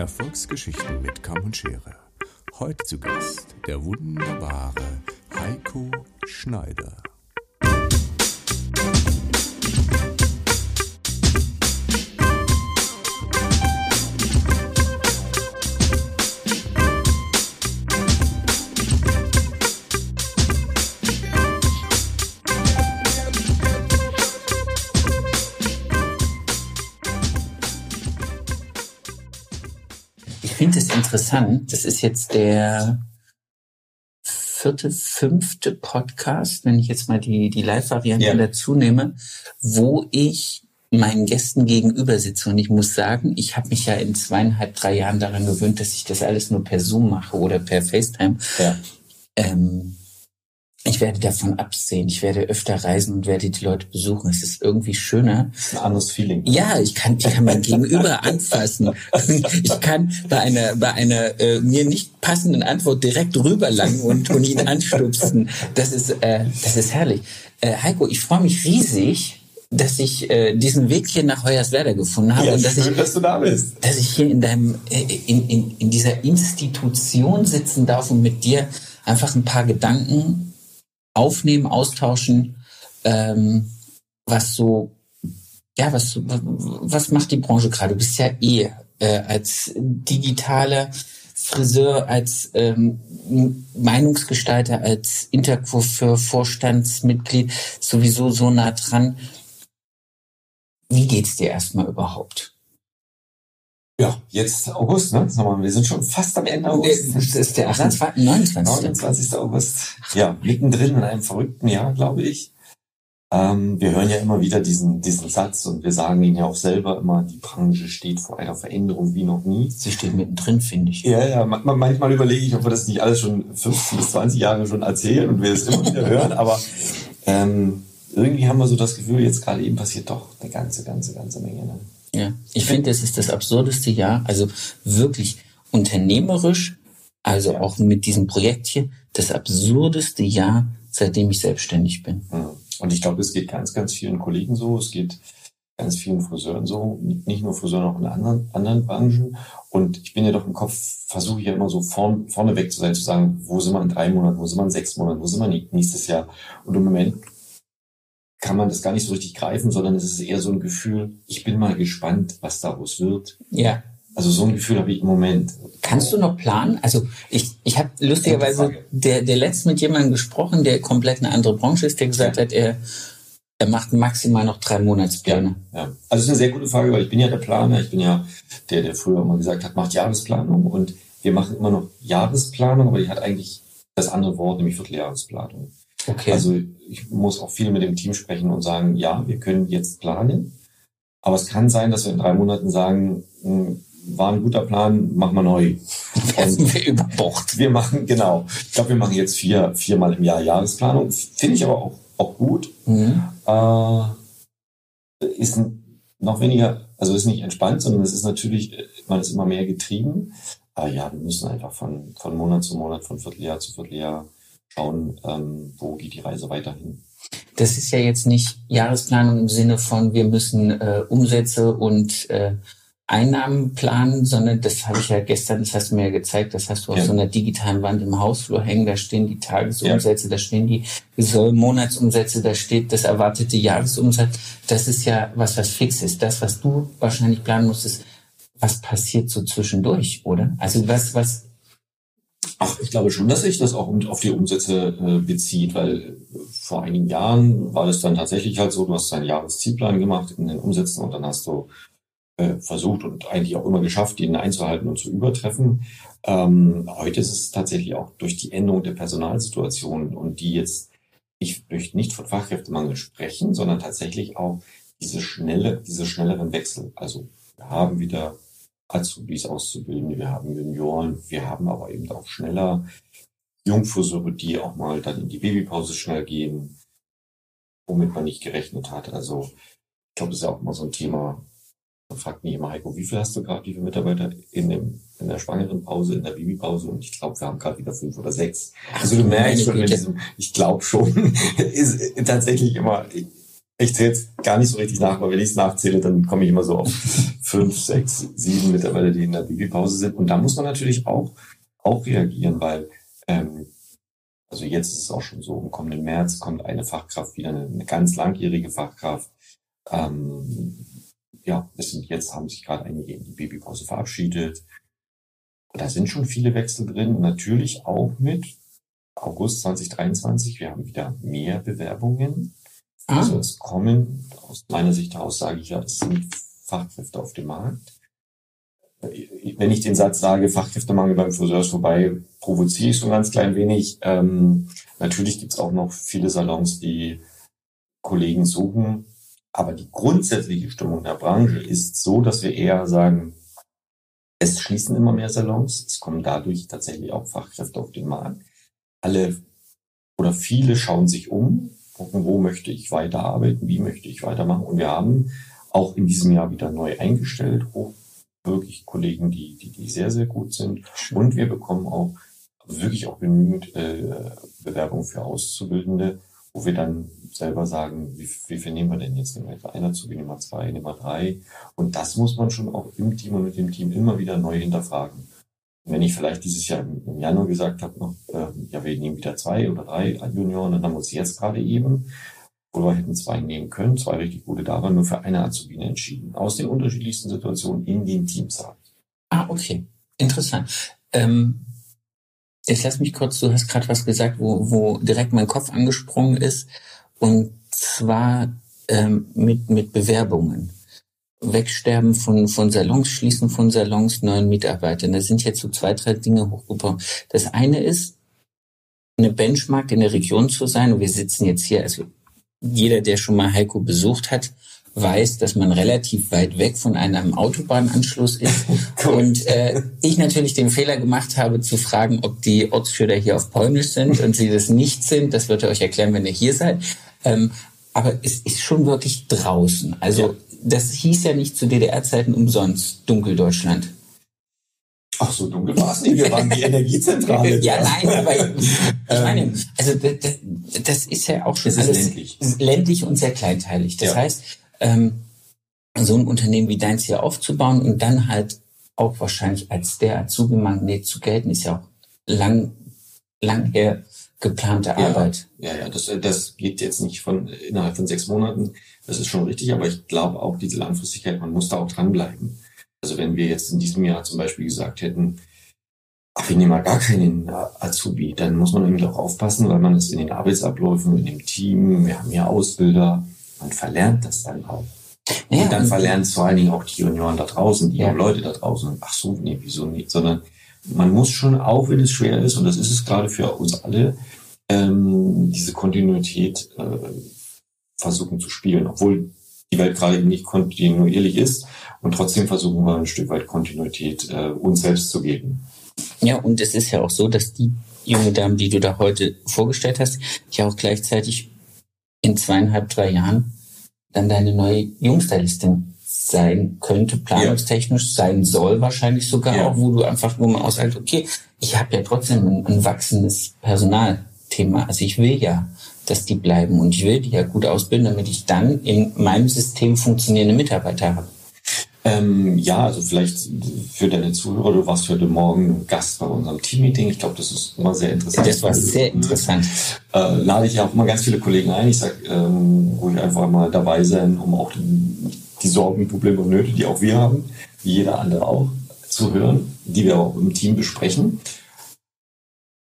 Erfolgsgeschichten mit Kamm und Schere. Heute zu Gast der wunderbare Heiko Schneider. Interessant. Das ist jetzt der vierte, fünfte Podcast, wenn ich jetzt mal die, die Live-Variante Ja. dazu nehme, wo ich meinen Gästen gegenüber sitze. Und ich muss sagen, ich habe mich ja in zweieinhalb, drei Jahren daran gewöhnt, dass ich das alles nur per Zoom mache oder per FaceTime. Ja. Ähm, ich werde davon absehen. Ich werde öfter reisen und werde die Leute besuchen. Es ist irgendwie schöner, Das ist ein anderes Feeling. ja, ich kann, ich kann mein Gegenüber anfassen. Ich kann bei einer, bei einer äh, mir nicht passenden Antwort direkt rüberlangen und, und ihn anstupsen. Das ist, äh, das ist herrlich. Äh, Heiko, ich freue mich riesig, dass ich äh, diesen Weg hier nach Hoyerswerda gefunden habe Ja, und dass schön, ich, dass du da bist. dass ich hier in deinem, äh, in, in, in dieser Institution sitzen darf und mit dir einfach ein paar Gedanken aufnehmen, austauschen, ähm, was so, ja, was, was macht die Branche gerade? Du bist ja eh äh, als digitaler Friseur, als ähm, Meinungsgestalter, als Intercoiffeur, Vorstandsmitglied sowieso so nah dran. Wie geht's dir erstmal überhaupt? Ja, jetzt August, ne? Sag mal, wir sind schon fast am Ende August. Das ist der 28, 29. 29. August. Ja, mittendrin in einem verrückten Jahr, glaube ich. Ähm, wir hören ja immer wieder diesen, diesen Satz und wir sagen ihn ja auch selber immer, die Branche steht vor einer Veränderung wie noch nie. Sie steht mittendrin, finde ich. Ja, ja, ma- ma- manchmal überlege ich, ob wir das nicht alles schon 15 bis 20 Jahre schon erzählen und wir es immer wieder hören, aber ähm, irgendwie haben wir so das Gefühl, jetzt gerade eben passiert doch eine ganze, ganze, ganze Menge. Ne? Ja, ich finde, es ist das absurdeste Jahr, also wirklich unternehmerisch, also auch mit diesem Projekt hier, das absurdeste Jahr, seitdem ich selbstständig bin. Und ich glaube, es geht ganz, ganz vielen Kollegen so, es geht ganz vielen Friseuren so, nicht nur Friseuren, auch in anderen, anderen Branchen. Und ich bin ja doch im Kopf, versuche ich ja immer so vorn, vorneweg zu sein, zu sagen, wo sind wir in drei Monaten, wo sind wir in sechs Monaten, wo sind wir nä- nächstes Jahr. Und im Moment kann man das gar nicht so richtig greifen, sondern es ist eher so ein Gefühl, ich bin mal gespannt, was daraus wird. Ja. Also so ein Gefühl habe ich im Moment. Kannst du noch planen? Also ich, ich habe lustigerweise der, der letzt mit jemandem gesprochen, der komplett eine andere Branche ist, der gesagt hat, er, er macht maximal noch drei Monatspläne. Ja, also es ist eine sehr gute Frage, weil ich bin ja der Planer, ich bin ja der, der früher immer gesagt hat, macht Jahresplanung und wir machen immer noch Jahresplanung, aber die hat eigentlich das andere Wort, nämlich Vierteljahresplanung. Okay. Also ich muss auch viel mit dem Team sprechen und sagen, ja, wir können jetzt planen, aber es kann sein, dass wir in drei Monaten sagen, hm, war ein guter Plan, mach mal neu. werden wir über Bord. Wir machen, genau. Ich glaube, wir machen jetzt vier, viermal im Jahr Jahresplanung. Finde ich aber auch, auch gut. Mhm. Äh, ist noch weniger, also ist nicht entspannt, sondern es ist natürlich, äh, man ist immer mehr getrieben. Aber ja, wir müssen einfach von, von Monat zu Monat, von Vierteljahr zu Vierteljahr schauen, ähm, wo geht die Reise weiterhin. Das ist ja jetzt nicht Jahresplanung im Sinne von, wir müssen äh, Umsätze und äh, Einnahmen planen, sondern das habe ich ja gestern, das hast du mir ja gezeigt, das hast du auf Ja. so einer digitalen Wand im Hausflur hängen, da stehen die Tagesumsätze, da stehen die Soll- Monatsumsätze, da steht das erwartete Jahresumsatz. Das ist ja was, was fix ist. Das, was du wahrscheinlich planen musst, ist, was passiert so zwischendurch, oder? Also was, was, Ach, ich glaube schon, dass sich das auch auf die Umsätze äh, bezieht, weil äh, vor einigen Jahren war das dann tatsächlich halt so, du hast deinen Jahreszielplan gemacht in den Umsätzen und dann hast du äh, versucht und eigentlich auch immer geschafft, den einzuhalten und zu übertreffen. Ähm, heute ist es tatsächlich auch durch die Änderung der Personalsituation und die jetzt, ich möchte nicht von Fachkräftemangel sprechen, sondern tatsächlich auch diese schnelle, diese schnelleren Wechsel. Also wir haben wieder Azubis auszubildende, wir haben Junioren, wir haben aber eben auch schneller Jungfriseure, die auch mal dann in die Babypause schnell gehen, womit man nicht gerechnet hat. Also ich glaube, das ist ja auch immer so ein Thema. Man fragt mich immer, Heiko, wie viel hast du gerade, wie viele Mitarbeiter in, dem, in der schwangeren Pause, in der Babypause? Und ich glaube, wir haben gerade wieder fünf oder sechs. Also du merkst schon, mit diesem, ich glaube schon, ist tatsächlich immer, ich zähle jetzt gar nicht so richtig nach, aber wenn ich es nachzähle, dann komme ich immer so auf fünf, sechs, sieben Mitarbeiter, die in der Babypause sind. Und da muss man natürlich auch, auch reagieren, weil ähm, also jetzt ist es auch schon so, im kommenden März kommt eine Fachkraft wieder, eine, eine ganz langjährige Fachkraft. Ähm, ja, es sind jetzt haben sich gerade einige in die Babypause verabschiedet. Da sind schon viele Wechsel drin, natürlich auch mit August 2023. Wir haben wieder mehr Bewerbungen. Ah. Also es kommen, aus meiner Sicht heraus sage ich ja, es sind Fachkräfte auf dem Markt. Wenn ich den Satz sage, Fachkräftemangel beim Friseur ist vorbei, provoziere ich so ein ganz klein wenig. Ähm, natürlich gibt es auch noch viele Salons, die Kollegen suchen. Aber die grundsätzliche Stimmung der Branche ist so, dass wir eher sagen, es schließen immer mehr Salons, es kommen dadurch tatsächlich auch Fachkräfte auf den Markt. Alle oder viele schauen sich um, gucken, wo möchte ich weiterarbeiten, wie möchte ich weitermachen. Und wir haben auch in diesem Jahr wieder neu eingestellt, wirklich Kollegen, die, die, die sehr, sehr gut sind. Und wir bekommen auch wirklich auch genügend äh, Bewerbungen für Auszubildende, wo wir dann selber sagen, wie, wie viel nehmen wir denn jetzt? Nehmen wir etwa einer zu, nehmen wir zwei, nehmen wir drei. Und das muss man schon auch im Team und mit dem Team immer wieder neu hinterfragen. Wenn ich vielleicht dieses Jahr im Januar gesagt habe, noch, äh, ja, wir nehmen wieder zwei oder drei Junioren, dann haben wir uns jetzt gerade eben, wo wir hätten zwei nehmen können, zwei richtig gute da waren, nur für eine Azubine entschieden. Aus den unterschiedlichsten Situationen in den Teams halt. Ah, okay. Interessant. Ähm, jetzt lass mich kurz, du hast gerade was gesagt, wo, wo direkt mein Kopf angesprungen ist. Und zwar ähm, mit, mit Bewerbungen. Wegsterben von, von Salons, Schließen von Salons, neuen Mitarbeitern. Da sind jetzt so zwei, drei Dinge hochgekommen. Das eine ist, eine Benchmark in der Region zu sein. Und wir sitzen jetzt hier, also jeder, der schon mal Heiko besucht hat, weiß, dass man relativ weit weg von einem Autobahnanschluss ist. und äh, ich natürlich den Fehler gemacht habe, zu fragen, ob die Ortsschilder hier auf Polnisch sind und sie das nicht sind. Das wird er euch erklären, wenn ihr hier seid. Ähm, aber es ist schon wirklich draußen. Also ja. Das hieß ja nicht zu DDR-Zeiten umsonst Dunkeldeutschland. Ach so dunkel war es nicht. Wir waren die Energiezentrale. ja, nein, aber ich meine, also das, das ist ja auch schon alles ländlich. ländlich und sehr kleinteilig. Das ja. heißt, ähm, so ein Unternehmen wie deins hier aufzubauen und dann halt auch wahrscheinlich als der Azubi-Magnet zu gelten, ist ja auch lang, lang her geplante Arbeit. Ja, ja, das, das geht jetzt nicht von innerhalb von sechs Monaten. Das ist schon richtig, aber ich glaube auch diese Langfristigkeit, man muss da auch dranbleiben. Also wenn wir jetzt in diesem Jahr zum Beispiel gesagt hätten, ach, wir nehmen mal gar keinen Azubi, dann muss man irgendwie auch aufpassen, weil man es in den Arbeitsabläufen, in dem Team, wir haben ja Ausbilder, man verlernt das dann auch. Ja, und dann verlernt vor allen Dingen auch die Junioren da draußen, die ja. Leute da draußen. Ach so, nee, wieso nicht? Sondern man muss schon, auch wenn es schwer ist, und das ist es gerade für uns alle, ähm, diese Kontinuität äh, versuchen zu spielen, obwohl die Welt gerade nicht kontinuierlich ist. Und trotzdem versuchen wir ein Stück weit Kontinuität äh, uns selbst zu geben. Ja, und es ist ja auch so, dass die junge Dame, die du da heute vorgestellt hast, ja auch gleichzeitig in zweieinhalb, drei Jahren dann deine neue Jungstylistin sein könnte, planungstechnisch sein soll wahrscheinlich sogar ja. auch, wo du einfach, wo man aussagt, okay, ich habe ja trotzdem ein, ein wachsendes Personalthema. Also ich will ja, dass die bleiben und ich will die ja gut ausbilden, damit ich dann in meinem System funktionierende Mitarbeiter habe. Ähm, ja, also vielleicht für deine Zuhörer, du warst heute Morgen Gast bei unserem Teammeeting. Ich glaube, das ist immer sehr interessant. Das war sehr interessant. Äh, lade ich ja auch immer ganz viele Kollegen ein. Ich sage, ähm, ruhig einfach mal dabei sein, um auch die, die Sorgen, Probleme und Nöte, die auch wir haben, wie jeder andere auch, zu hören, die wir auch im Team besprechen.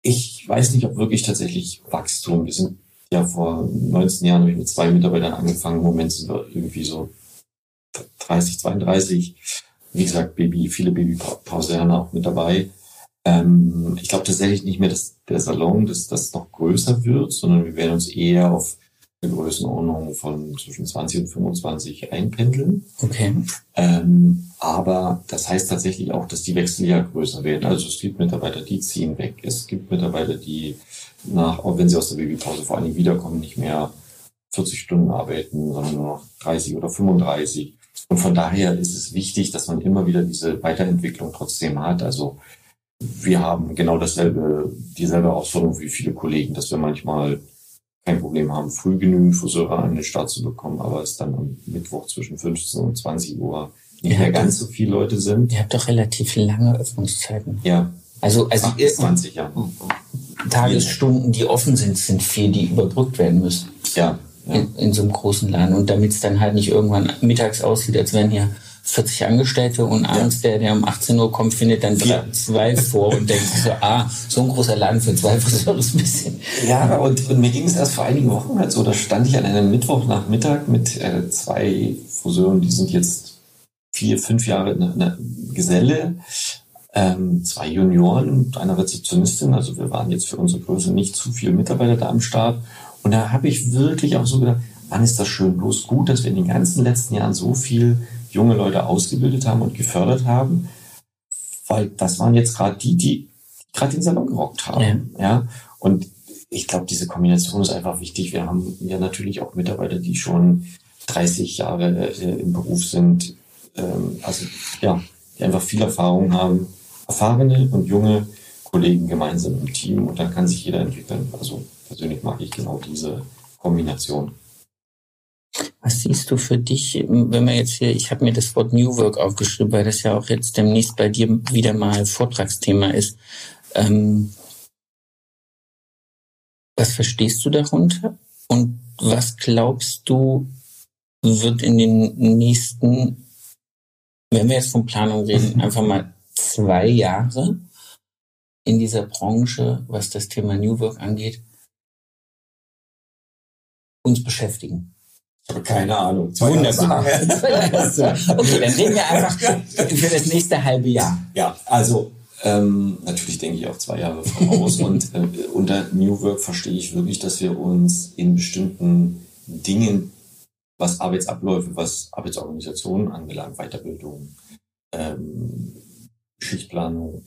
Ich weiß nicht, ob wirklich tatsächlich Wachstum. Wir sind ja vor 19 Jahren mit zwei Mitarbeitern angefangen. Im Moment sind wir irgendwie so 30, 32. Wie gesagt, Baby, viele Babypausianer auch mit dabei. Ähm, ich glaube tatsächlich nicht mehr, dass der Salon dass das noch größer wird, sondern wir werden uns eher auf eine Größenordnung von zwischen 20 und 25 einpendeln. Okay. Ähm, aber das heißt tatsächlich auch, dass die Wechsel ja größer werden. Also es gibt Mitarbeiter, die ziehen weg. Es gibt Mitarbeiter, die nach, auch wenn sie aus der Babypause vor allen Dingen wiederkommen, nicht mehr 40 Stunden arbeiten, sondern nur noch 30 oder 35. Und von daher ist es wichtig, dass man immer wieder diese Weiterentwicklung trotzdem hat. Also wir haben genau dasselbe, dieselbe Herausforderung wie viele Kollegen, dass wir manchmal kein Problem haben, früh genügend Friseure an den Start zu bekommen, aber es dann am Mittwoch zwischen 15 und 20 Uhr nicht mehr ganz so viele Leute sind. Ihr habt doch relativ lange Öffnungszeiten. Ja, Also, also 8 bis ihr, 20 Jahre. Tagesstunden, die offen sind, sind vier, die überbrückt werden müssen. Ja, ja. In, in so einem großen Laden. Und damit es dann halt nicht irgendwann mittags aussieht, als wären hier 40 Angestellte und abends der, der um 18 Uhr kommt, findet dann Ja. zwei vor und denkt so, ah, so ein großer Laden für zwei Friseure ist ein bisschen. Ja, und, und mir ging es erst vor einigen Wochen halt so, da stand ich an einem Mittwochnachmittag mit äh, zwei Friseuren, die sind jetzt vier, fünf Jahre eine, eine Geselle, ähm, zwei Junioren und einer Rezeptionistin, also wir waren jetzt für unsere Größe nicht zu viele Mitarbeiter da am Start. Und da habe ich wirklich auch so gedacht, wann ist das schön, bloß gut, dass wir in den ganzen letzten Jahren so viel junge Leute ausgebildet haben und gefördert haben, weil das waren jetzt gerade die, die gerade den Salon gerockt haben. Ja. Und ich glaube, diese Kombination ist einfach wichtig. Wir haben ja natürlich auch Mitarbeiter, die schon 30 Jahre äh, im Beruf sind. Ähm, also ja, die einfach viel Erfahrung haben. Erfahrene und junge Kollegen gemeinsam im Team und dann kann sich jeder entwickeln. Also persönlich mag ich genau diese Kombination. Was siehst du für dich, wenn wir jetzt hier, ich habe mir das Wort New Work aufgeschrieben, weil das ja auch jetzt demnächst bei dir wieder mal Vortragsthema ist. Ähm, was verstehst du darunter? Und was glaubst du, wird in den nächsten, wenn wir jetzt von Planung reden, einfach mal zwei Jahre in dieser Branche, was das Thema New Work angeht, uns beschäftigen? Ich habe keine Ahnung. Wunderbar. okay, dann reden wir einfach für das nächste halbe Jahr. Ja, also ähm, natürlich denke ich auch zwei Jahre voraus und äh, unter New Work verstehe ich wirklich, dass wir uns in bestimmten Dingen, was Arbeitsabläufe, was Arbeitsorganisationen anbelangt, Weiterbildung, ähm, Schichtplanung,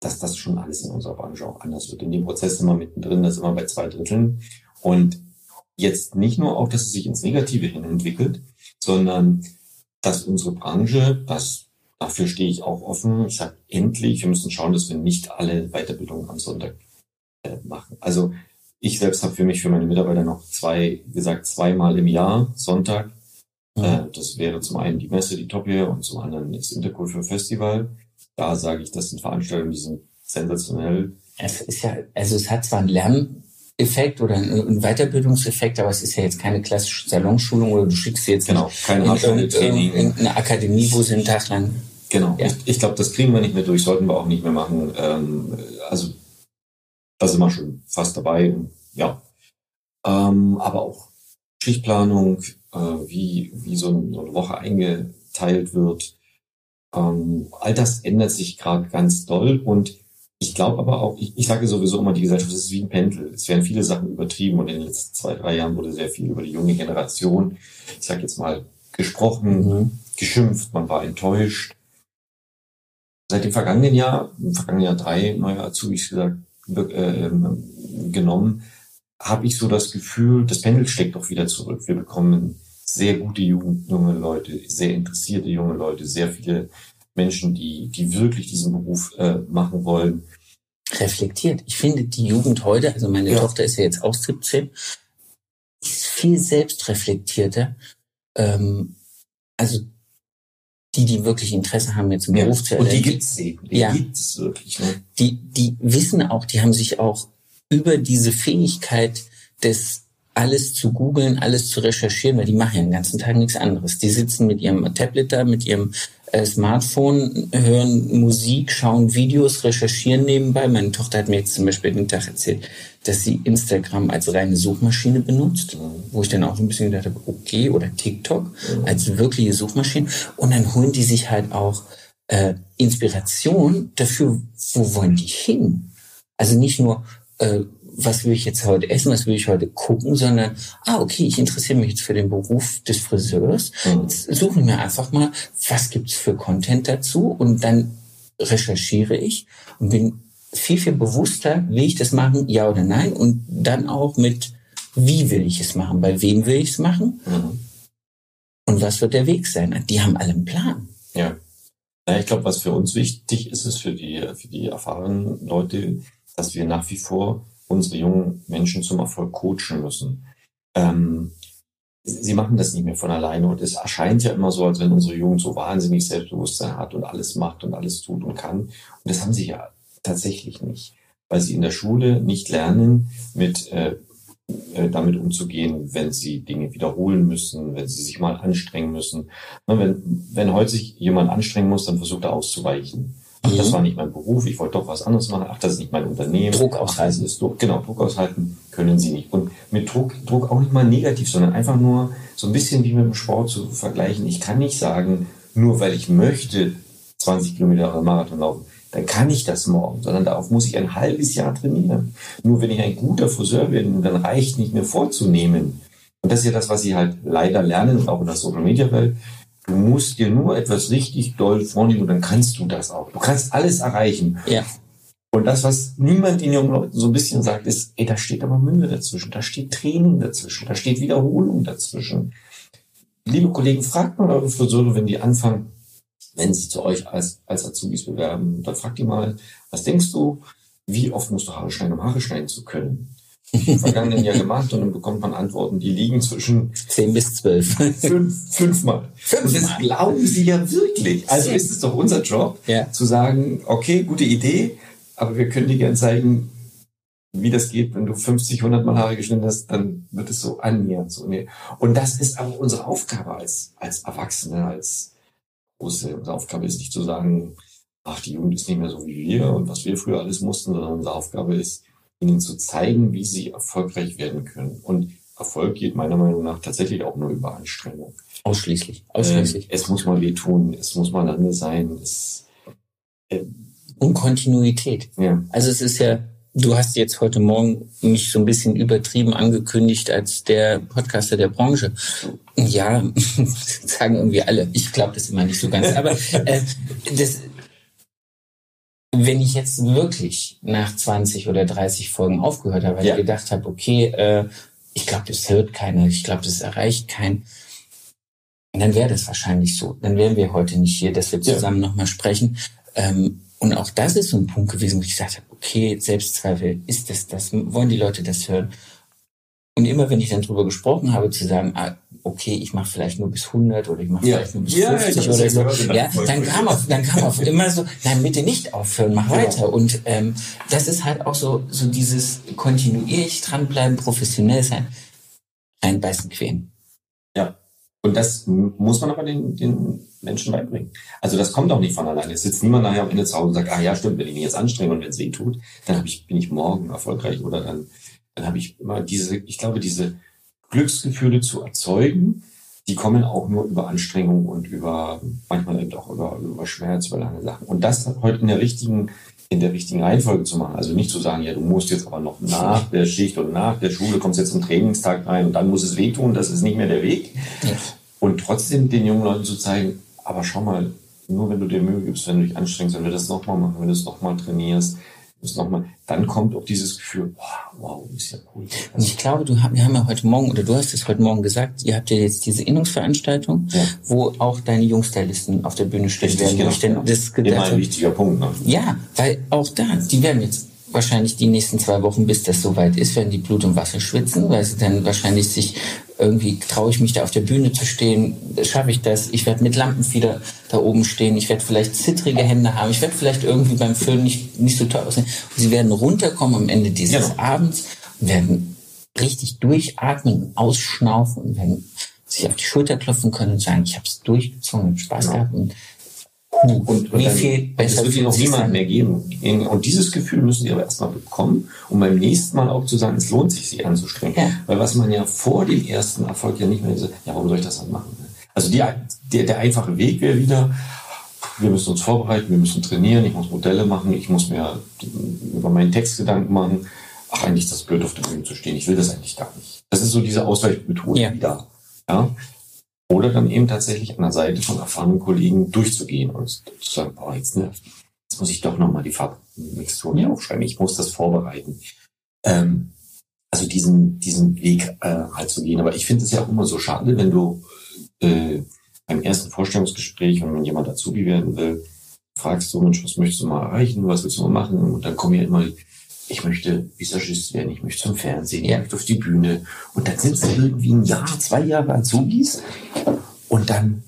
dass das schon alles in unserer Branche auch anders wird. In dem Prozess sind wir mittendrin, da sind wir bei zwei Dritteln und jetzt nicht nur auch, dass es sich ins Negative hin entwickelt, sondern dass unsere Branche, das dafür stehe ich auch offen, ich sage endlich, wir müssen schauen, dass wir nicht alle Weiterbildungen am Sonntag äh, machen. Also ich selbst habe für mich, für meine Mitarbeiter noch zwei, gesagt, zweimal im Jahr Sonntag. Äh, das wäre zum einen die Messe, die Top Year und zum anderen das Interkultur Festival. Da sage ich, das sind Veranstaltungen, die sind sensationell. Es ist ja, also es hat zwar einen Lerneffekt oder einen Weiterbildungseffekt, aber es ist ja jetzt keine klassische Salonschulung oder du schickst sie jetzt Genau, kein in Hardware-Training. irgendeine Akademie, wo sie einen Tag lang. Genau. Ja. Ich, ich glaube, das kriegen wir nicht mehr durch, sollten wir auch nicht mehr machen. Ähm, also da sind wir schon fast dabei. Ja. Ähm, aber auch Schichtplanung, äh, wie, wie so, ein, so eine Woche eingeteilt wird. Ähm, all das ändert sich gerade ganz doll und ich glaube aber auch, ich, ich sage sowieso immer, die Gesellschaft ist wie ein Pendel. Es werden viele Sachen übertrieben und in den letzten zwei, drei Jahren wurde sehr viel über die junge Generation, ich sage jetzt mal, gesprochen, Mhm. geschimpft, man war enttäuscht. Seit dem vergangenen Jahr, im vergangenen Jahr drei neue Azubis gesagt, äh, genommen, habe ich so das Gefühl, das Pendel steckt doch wieder zurück. Wir bekommen sehr gute Jugend, junge Leute, sehr interessierte junge Leute, sehr viele Menschen, die, die wirklich diesen Beruf äh, machen wollen. reflektiert. Ich finde, die Jugend heute, also meine Ja. Tochter ist ja jetzt auch 17, ist viel selbstreflektierter. Ähm, also die, die wirklich Interesse haben, jetzt einen Beruf zu Und die erlernen, gibt's eben. Die Ja. gibt's wirklich. Ne? die, die wissen auch, die haben sich auch über diese Fähigkeit des alles zu googeln, alles zu recherchieren, weil die machen ja den ganzen Tag nichts anderes. Die sitzen mit ihrem Tablet da, mit ihrem Smartphone, hören Musik, schauen Videos, recherchieren nebenbei. Meine Tochter hat mir jetzt zum Beispiel den Tag erzählt, dass sie Instagram als reine Suchmaschine benutzt, wo ich dann auch ein bisschen gedacht habe, okay, oder TikTok als wirkliche Suchmaschine. Und dann holen die sich halt auch äh, Inspiration dafür, wo wollen die hin? Also nicht nur, äh, was will ich jetzt heute essen, was will ich heute gucken, sondern, ah, okay, ich interessiere mich jetzt für den Beruf des Friseurs. Mhm. Jetzt suche ich mir einfach mal, was gibt's für Content dazu und dann recherchiere ich und bin viel, viel bewusster, will ich das machen, ja oder nein und dann auch mit, wie will ich es machen, bei wem will ich es machen Mhm. und was wird der Weg sein. Die haben alle einen Plan. Ja. ja ich glaube, was für uns wichtig ist, ist für die, für die erfahrenen Leute, dass wir nach wie vor unsere jungen Menschen zum Erfolg coachen müssen. Ähm, sie machen das nicht mehr von alleine und es erscheint ja immer so, als wenn unsere Jugend so wahnsinnig Selbstbewusstsein hat und alles macht und alles tut und kann. Und das haben sie ja tatsächlich nicht, weil sie in der Schule nicht lernen, mit äh, äh, damit umzugehen, wenn sie Dinge wiederholen müssen, wenn sie sich mal anstrengen müssen. Wenn, wenn heute sich jemand anstrengen muss, dann versucht er auszuweichen. Ach, das mhm. war nicht mein Beruf, ich wollte doch was anderes machen. Ach, das ist nicht mein Unternehmen. Druck aushalten. Ach, ist Druck, genau, Druck aushalten können sie nicht. Und mit Druck, Druck auch nicht mal negativ, sondern einfach nur so ein bisschen wie mit dem Sport zu vergleichen. Ich kann nicht sagen, nur weil ich möchte 20 Kilometer Marathon laufen, dann kann ich das morgen, sondern darauf muss ich ein halbes Jahr trainieren. Nur wenn ich ein guter Friseur bin, dann reicht nicht mehr vorzunehmen. Und das ist ja das, was sie halt leider lernen, auch in der Social Media Welt. Du musst dir nur etwas richtig doll vornehmen und dann kannst du das auch. Du kannst alles erreichen. Ja. Und das, was niemand den jungen Leuten so ein bisschen sagt, ist, ey, da steht aber Mühe dazwischen, da steht Training dazwischen, da steht Wiederholung dazwischen. Liebe Kollegen, fragt mal eure Friseure, wenn die anfangen, wenn sie zu euch als, als Azubis bewerben, dann fragt die mal, was denkst du, wie oft musst du Haare schneiden, um Haare schneiden zu können? Im vergangenen Jahr gemacht und dann bekommt man Antworten, die liegen zwischen 10 bis 12. Fünf, fünfmal. Fünfmal. Und das glauben sie ja wirklich. Also ist es doch unser Job, ja. zu sagen, okay, gute Idee, aber wir können dir gerne zeigen, wie das geht, wenn du 50, 100 Mal Haare geschnitten hast, dann wird es so annähernd. So, nee. Und das ist aber unsere Aufgabe als, als Erwachsene, als, große unsere Aufgabe ist nicht zu sagen, ach, die Jugend ist nicht mehr so wie wir und was wir früher alles mussten, sondern unsere Aufgabe ist, ihnen zu zeigen, wie sie erfolgreich werden können. Und Erfolg geht meiner Meinung nach tatsächlich auch nur über Anstrengung. Ausschließlich. Ausschließlich. Ähm, es muss mal wehtun, es muss mal lange sein. Es, äh, Und Kontinuität. Ja. Also es ist ja Du hast jetzt heute Morgen mich so ein bisschen übertrieben angekündigt als der Podcaster der Branche. Ja, sagen irgendwie alle. Ich glaube das immer nicht so ganz. Aber äh, das, wenn ich jetzt wirklich nach 20 oder 30 Folgen aufgehört habe, weil ja. ich gedacht habe, okay, äh, ich glaube, das hört keiner, ich glaube, das erreicht keinen, dann wäre das wahrscheinlich so. Dann wären wir heute nicht hier, dass wir zusammen ja. nochmal sprechen. Ähm, und auch das ist so ein Punkt gewesen, wo ich gesagt habe, okay, Selbstzweifel, ist das das? Wollen die Leute das hören? Und immer wenn ich dann drüber gesprochen habe, zu sagen, ah, okay, ich mache vielleicht nur bis 100 oder ich mache ja. vielleicht nur bis ja, 50 oder so, ja, dann kam auf, dann kam auf immer so, nein, bitte nicht aufhören, mach genau. weiter. Und ähm, das ist halt auch so, so dieses kontinuierlich dranbleiben, professionell sein, reinbeißen, quälen. Ja, und das muss man aber den, den Menschen beibringen. Also das kommt auch nicht von alleine. Es sitzt niemand nachher am Ende zu Hause und sagt, ah ja, stimmt, wenn ich mich jetzt anstrenge und wenn es weh tut, dann hab ich, bin ich morgen erfolgreich oder dann, dann habe ich immer diese, ich glaube, diese Glücksgefühle zu erzeugen, die kommen auch nur über Anstrengung und über, manchmal eben auch über, über Schmerz, über lange Sachen. Und das heute in der richtigen, in der richtigen Reihenfolge zu machen. Also nicht zu sagen, ja, du musst jetzt aber noch nach der Schicht und nach der Schule kommst jetzt zum Trainingstag rein und dann muss es wehtun, das ist nicht mehr der Weg. Und trotzdem den jungen Leuten zu zeigen, aber schau mal, nur wenn du dir Mühe gibst, wenn du dich anstrengst, wenn du das nochmal machen, wenn du es nochmal trainierst, noch mal, dann kommt auch dieses Gefühl, wow, wow ist ja cool. Und ich glaube, du, wir haben ja heute Morgen, oder du hast es heute Morgen gesagt, ihr habt ja jetzt diese Innungsveranstaltung, ja. wo auch deine Jungstylisten auf der Bühne stehen Richtig, werden. Genau, ich denn, das Immer ein wichtiger Punkt. Ne? Ja, weil auch da, die werden jetzt wahrscheinlich die nächsten zwei Wochen, bis das soweit ist, werden die Blut und Wasser schwitzen, weil sie dann wahrscheinlich sich irgendwie traue ich mich da auf der Bühne zu stehen, schaffe ich das, ich werde mit Lampenfieder da oben stehen, ich werde vielleicht zittrige Hände haben, ich werde vielleicht irgendwie beim Föhn nicht, nicht so toll aussehen. Und sie werden runterkommen am Ende dieses ja. Abends und werden richtig durchatmen und ausschnaufen und werden sich auf die Schulter klopfen können und sagen, ich habe es durchgezogen, Spaß ja. gehabt und und, und wie viel besser es wird ihnen auch niemand mehr geben. Und dieses Gefühl müssen sie aber erstmal bekommen, um beim nächsten Mal auch zu sagen, es lohnt sich, sich anzustrengen. Ja. Weil was man ja vor dem ersten Erfolg ja nicht mehr so, ja, warum soll ich das dann machen? Also die, der, der einfache Weg wäre wieder, wir müssen uns vorbereiten, wir müssen trainieren, ich muss Modelle machen, ich muss mir über meinen Text Gedanken machen. Ach, eigentlich ist das blöd, auf der Bühne zu stehen. Ich will das eigentlich gar nicht. Das ist so diese Ausweichmethode ja. wieder. Ja? Oder dann eben tatsächlich an der Seite von erfahrenen Kollegen durchzugehen und zu sagen, boah, jetzt, ne, jetzt muss ich doch nochmal die Farbmixturen ja. aufschreiben, ich muss das vorbereiten. Ähm, also diesen, diesen Weg äh, halt zu gehen. Aber ich finde es ja auch immer so schade, wenn du äh, beim ersten Vorstellungsgespräch, wenn jemand Azubi werden will, fragst du, Mensch, was möchtest du mal erreichen, was willst du mal machen? Und dann kommen ja immer ich möchte Visagist werden, ich möchte zum Fernsehen, ich möchte auf die Bühne. Und dann sind sie irgendwie ein Jahr, zwei Jahre Azubis und dann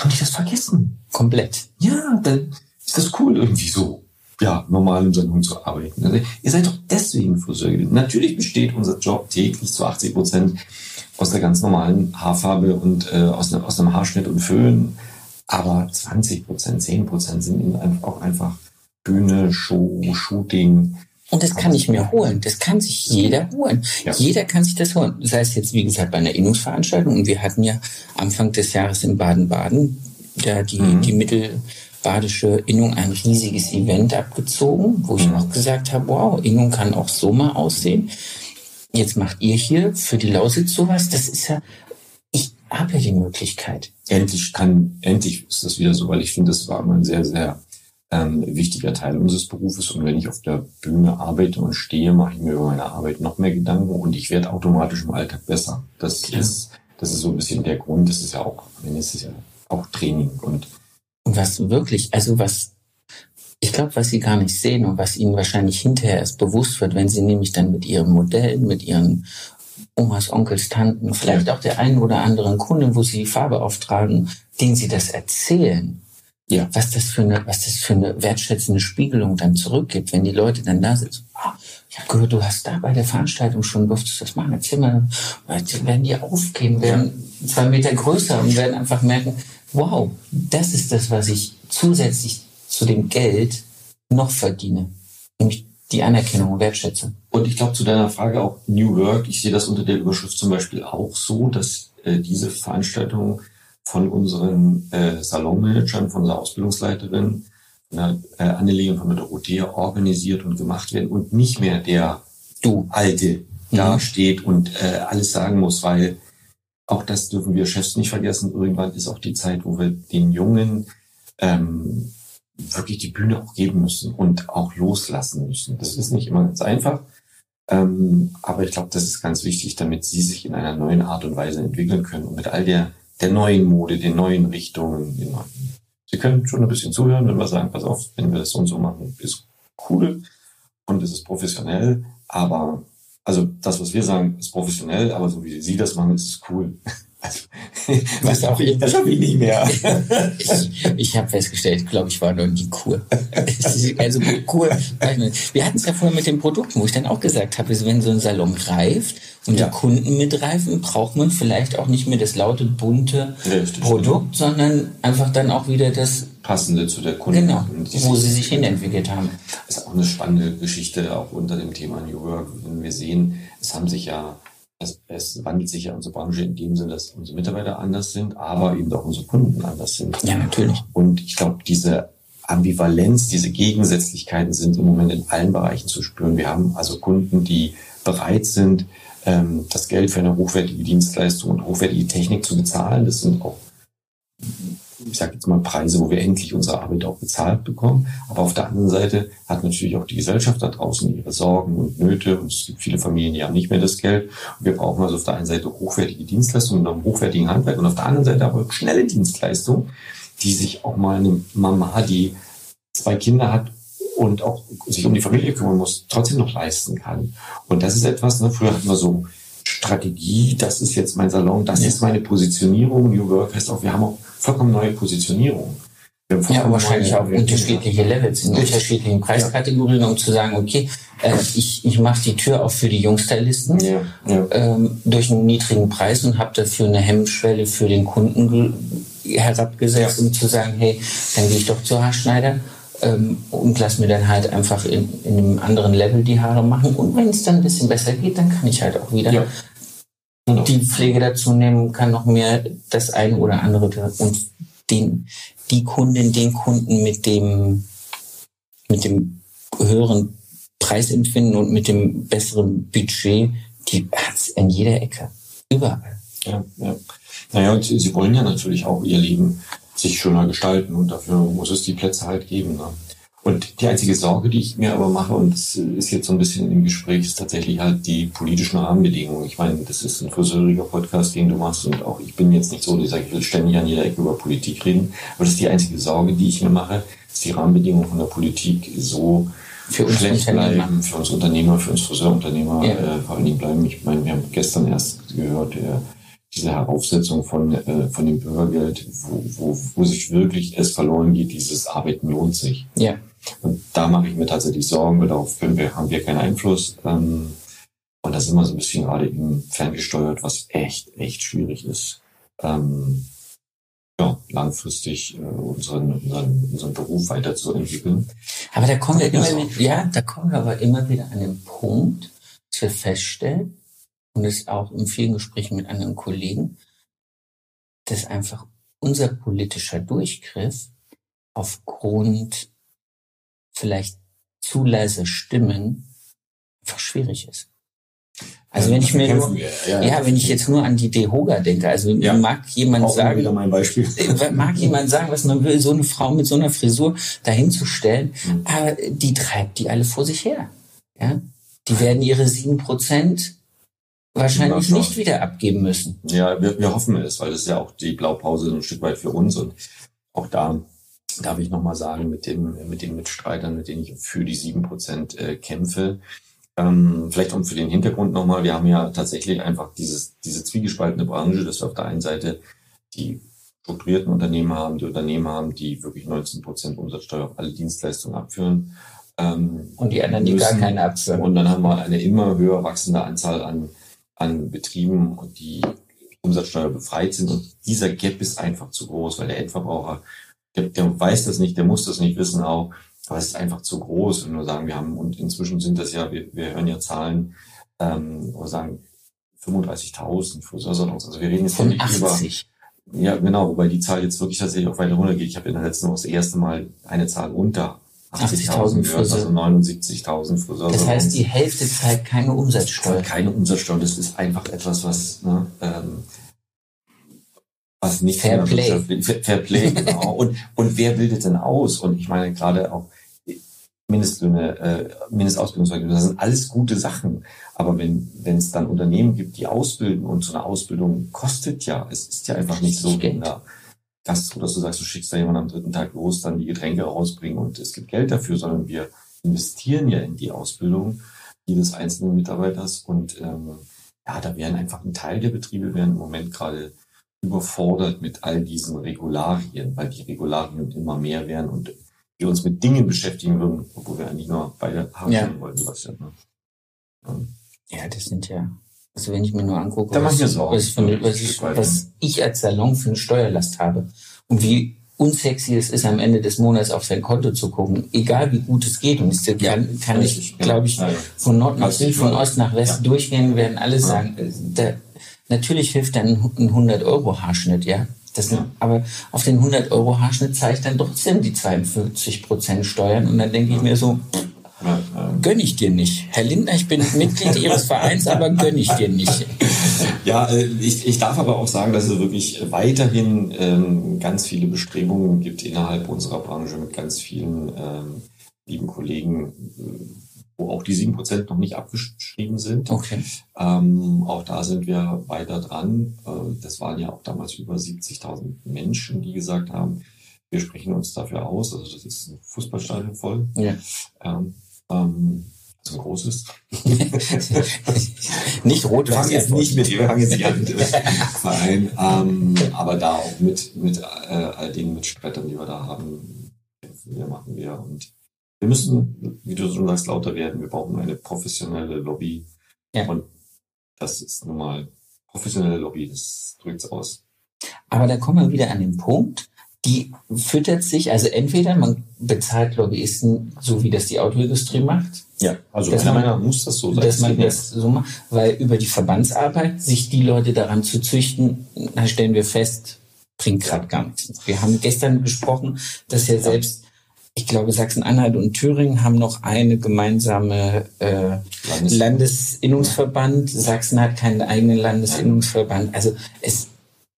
haben die das vergessen. Komplett. Ja, dann ist das cool irgendwie so. Ja, normal im Salon zu arbeiten. Also, ihr seid doch deswegen Friseur gewesen. Natürlich besteht unser Job täglich zu 80 Prozent aus der ganz normalen Haarfarbe und äh, aus, ne, aus einem Haarschnitt und Föhn. Aber 20 Prozent, 10 Prozent sind eben auch einfach Bühne, Show, Shooting, und das kann ich mir holen. Das kann sich jeder holen. Ja. Jeder kann sich das holen. Sei es jetzt, wie gesagt, bei einer Innungsveranstaltung. Und wir hatten ja Anfang des Jahres in Baden-Baden da die, mhm. die mittelbadische Innung ein riesiges Event abgezogen, wo ich mhm. auch gesagt habe, wow, Innung kann auch so mal aussehen. Jetzt macht ihr hier für die Lausitz sowas. Das ist ja, ich habe ja die Möglichkeit. Endlich kann, endlich ist das wieder so, weil ich finde, das war immer ein sehr, sehr ähm, wichtiger Teil unseres Berufes. Und wenn ich auf der Bühne arbeite und stehe, mache ich mir über meine Arbeit noch mehr Gedanken und ich werde automatisch im Alltag besser. Das ja. ist, das ist so ein bisschen der Grund. Das ist ja auch, es ist ja auch Training und und was wirklich, also was ich glaube, was Sie gar nicht sehen und was Ihnen wahrscheinlich hinterher erst bewusst wird, wenn Sie nämlich dann mit Ihren Modellen, mit Ihren Omas, Onkels, Tanten, vielleicht auch der einen oder anderen Kunden, wo Sie die Farbe auftragen, denen Sie das erzählen, ja. was das für eine, was das für eine wertschätzende Spiegelung dann zurückgibt, wenn die Leute dann da sitzen. Oh, ich habe gehört, du hast da bei der Veranstaltung schon, durftest das machen. Erzähl mal, die werden die aufgehen, werden zwei Meter größer und werden einfach merken, wow, das ist das, was ich zusätzlich zu dem Geld noch verdiene. Nämlich die Anerkennung und Wertschätzung. Und ich glaube zu deiner Frage auch New Work, ich sehe das unter der Überschrift zum Beispiel auch so, dass äh, diese Veranstaltung von unseren äh, Salonmanagern, von unserer Ausbildungsleiterin, von der äh, Annelie und von der Dorothea organisiert und gemacht werden und nicht mehr der du Alte mhm. da steht und äh, alles sagen muss, weil auch das dürfen wir Chefs nicht vergessen. Irgendwann ist auch die Zeit, wo wir den Jungen ähm, wirklich die Bühne auch geben müssen und auch loslassen müssen. Das ist nicht immer ganz einfach. Ähm, aber ich glaube, das ist ganz wichtig, damit sie sich in einer neuen Art und Weise entwickeln können und mit all der der neuen Mode, den neuen Richtungen. Sie können schon ein bisschen zuhören, wenn wir sagen, pass auf, wenn wir das so und so machen, ist cool und es ist professionell, aber also das, was wir sagen, ist professionell, aber so wie Sie das machen, ist es cool. Also, was auch ich, das schaffe ich nicht mehr. ich ich habe festgestellt, ich glaube, ich war noch nie Kur. also Kur, wir hatten es ja vorher mit den Produkten, wo ich dann auch gesagt habe, wenn so ein Salon reift und ja. die Kunden mitreifen, braucht man vielleicht auch nicht mehr das laute, bunte Richtig, Produkt, genau. sondern einfach dann auch wieder das passende zu der Kundin. Genau, wo sie sich hinentwickelt haben. Das ist auch eine spannende Geschichte, auch unter dem Thema New Work. Wenn wir sehen, es haben sich ja es, es wandelt sich ja unsere Branche in dem Sinne, dass unsere Mitarbeiter anders sind, aber eben auch unsere Kunden anders sind. Ja, natürlich. Und ich glaube, diese Ambivalenz, diese Gegensätzlichkeiten sind im Moment in allen Bereichen zu spüren. Wir haben also Kunden, die bereit sind, ähm, das Geld für eine hochwertige Dienstleistung und hochwertige Technik zu bezahlen. Das sind auch ich sage jetzt mal Preise, wo wir endlich unsere Arbeit auch bezahlt bekommen. Aber auf der anderen Seite hat natürlich auch die Gesellschaft da draußen ihre Sorgen und Nöte und es gibt viele Familien, die haben nicht mehr das Geld. Und wir brauchen also auf der einen Seite hochwertige Dienstleistungen und einem hochwertigen Handwerk und auf der anderen Seite aber schnelle Dienstleistungen, die sich auch mal eine Mama, die zwei Kinder hat und auch sich um die Familie kümmern muss, trotzdem noch leisten kann. Und das ist etwas, ne, früher hatten wir so Strategie, das ist jetzt mein Salon, das ja. ist meine Positionierung. New Work heißt auch, wir haben auch vollkommen neue Positionierung. Ja, wahrscheinlich auch unterschiedliche Levels in unterschiedlichen Preiskategorien, um zu sagen, okay, äh, ich, ich mache die Tür auf für die Jungstylisten ja, ja. ähm, durch einen niedrigen Preis und habe dafür eine Hemmschwelle für den Kunden herabgesetzt, ja. um zu sagen, hey, dann gehe ich doch zur Haarschneider ähm, und lass mir dann halt einfach in, in einem anderen Level die Haare machen. Und wenn es dann ein bisschen besser geht, dann kann ich halt auch wieder ja. genau. die Pflege dazu nehmen, kann noch mehr das eine oder andere und den, die Kundin, den Kunden mit dem, mit dem höheren Preisempfinden und mit dem besseren Budget, die hat es in jeder Ecke. Überall. Ja, ja. Naja, und sie wollen ja natürlich auch ihr Leben sich schöner gestalten und dafür muss es die Plätze halt geben. Ne? Und die einzige Sorge, die ich mir aber mache, und das ist jetzt so ein bisschen im Gespräch, ist tatsächlich halt die politischen Rahmenbedingungen. Ich meine, das ist ein friseuriger Podcast, den du machst, und auch ich bin jetzt nicht so, dieser, ich will ständig an jeder Ecke über Politik reden, aber das ist die einzige Sorge, die ich mir mache, dass die Rahmenbedingungen von der Politik so für uns Unternehmer. Bleiben, für uns Unternehmer, für uns Friseurunternehmer ja. äh, vor allen Dingen bleiben. Ich meine, wir haben gestern erst gehört, der, diese Heraufsetzung von, äh, von dem Bürgergeld, wo, wo, wo sich wirklich es verloren geht, dieses Arbeiten lohnt sich. Ja. Und da mache ich mir tatsächlich Sorgen, weil darauf können wir, haben wir keinen Einfluss. Ähm, und da sind wir so ein bisschen gerade eben ferngesteuert, was echt, echt schwierig ist. Ähm, ja, langfristig äh, unseren, unseren, unseren Beruf weiterzuentwickeln. Aber da kommen wir immer, mit, ja, da kommen wir aber immer wieder an den Punkt, dass wir feststellen, und das auch in vielen Gesprächen mit anderen Kollegen, dass einfach unser politischer Durchgriff aufgrund vielleicht zu leiser Stimmen einfach schwierig ist. Also wenn ich mir nur, ja, ja, wenn ich jetzt nur an die Dehoga denke, also ja, mag jemand sagen, wieder mein Beispiel. Äh, mag jemand sagen, was man will, so eine Frau mit so einer Frisur dahinzustellen, mhm. aber die treibt die alle vor sich her. Ja, die werden ihre sieben Prozent wahrscheinlich nicht wieder abgeben müssen. Ja, wir, wir hoffen es, weil das ist ja auch die Blaupause ein Stück weit für uns und auch da darf ich nochmal sagen, mit dem, mit den Mitstreitern, mit denen ich für die sieben Prozent äh, kämpfe, ähm, vielleicht um für den Hintergrund nochmal, wir haben ja tatsächlich einfach dieses, diese zwiegespaltene Branche, dass wir auf der einen Seite die strukturierten Unternehmen haben, die Unternehmen haben, die wirklich 19 Prozent Umsatzsteuer auf alle Dienstleistungen abführen. Ähm, und die anderen, die müssen. gar keine abführen. Und dann haben wir eine immer höher wachsende Anzahl an, an Betrieben, die Umsatzsteuer befreit sind. Und dieser Gap ist einfach zu groß, weil der Endverbraucher, der, der weiß das nicht, der muss das nicht wissen auch. Aber es ist einfach zu groß, wenn wir sagen, wir haben, und inzwischen sind das ja, wir, wir hören ja Zahlen, ähm, wir sagen 35.000 Friseursalons. Also wir reden jetzt Von nicht 80. über, ja genau, wobei die Zahl jetzt wirklich tatsächlich auch weiter runtergeht. Ich habe in der letzten Woche das erste Mal eine Zahl unter 80.000 gehört, also 79.000 Friseursalons. Das heißt, die Hälfte zahlt keine Umsatzsteuer. Keine Umsatzsteuer, das ist einfach etwas, was, ne, was nicht Fair Play. Fair Play, genau. und, und wer bildet denn aus? Und ich meine gerade auch Mindestlöhne, äh, Mindestausbildungsvergütung, das sind alles gute Sachen. Aber wenn wenn es dann Unternehmen gibt, die ausbilden und so eine Ausbildung kostet ja, es ist ja einfach nicht so der Gastro, dass du sagst, du schickst da jemanden am dritten Tag los, dann die Getränke rausbringen und es gibt Geld dafür, sondern wir investieren ja in die Ausbildung jedes einzelnen Mitarbeiters und ähm, ja, da werden einfach ein Teil der Betriebe werden im Moment gerade überfordert mit all diesen Regularien, weil die Regularien immer mehr werden und wir uns mit Dingen beschäftigen würden, obwohl wir eigentlich nur beide haben ja. wollen, Sebastian. Ne? Um, ja, das sind ja, also wenn ich mir nur angucke, was, was, von, was, ich, was ich als Salon für eine Steuerlast habe und wie unsexy es ist, am Ende des Monats auf sein Konto zu gucken, egal wie gut es geht. Und es kann, kann ich, glaube ich, von Nord nach Süd, von Ost nach West ja. durchgehen, werden alle sagen, äh, der, Natürlich hilft dann ein 100-Euro-Haarschnitt, ja. Das, ja. Aber auf den 100-Euro-Haarschnitt zahle ich dann trotzdem die 42 Prozent Steuern und dann denke ich mir so, ja, ja. gönne ich dir nicht. Herr Lindner, ich bin Mitglied Ihres Vereins, aber gönne ich dir nicht. Ja, äh, ich, ich darf aber auch sagen, dass es wirklich weiterhin ähm, ganz viele Bestrebungen gibt innerhalb unserer Branche mit ganz vielen ähm, lieben Kollegen, wo auch die sieben Prozent noch nicht abgeschrieben sind. Okay. Ähm, auch da sind wir weiter dran. Äh, das waren ja auch damals über 70.000 Menschen, die gesagt haben, wir sprechen uns dafür aus. Also das ist ein Fußballstadion voll. Ja. Ähm, ähm, so ein großes. nicht rot, wir fangen jetzt nicht mit, wir fangen jetzt nicht an mit Verein, ähm, aber da auch mit, mit äh, all den Mitstreitern, die wir da haben, wir machen wir und wir müssen, wie du schon sagst, lauter werden. Wir brauchen eine professionelle Lobby. Ja. Und das ist nun mal professionelle Lobby, das drückt's aus. Aber da kommen wir wieder an den Punkt, die füttert sich, also entweder man bezahlt Lobbyisten, so wie das die Autoindustrie macht. Ja, also meiner Meinung nach muss das so sein. Dass man das so macht, weil über die Verbandsarbeit sich die Leute daran zu züchten, da stellen wir fest, bringt gerade gar nichts. Wir haben gestern besprochen, dass ja selbst ich glaube, Sachsen-Anhalt und Thüringen haben noch eine gemeinsame äh, Landes Landesinnungsverband. Sachsen hat keinen eigenen Landesinnungsverband. Also es,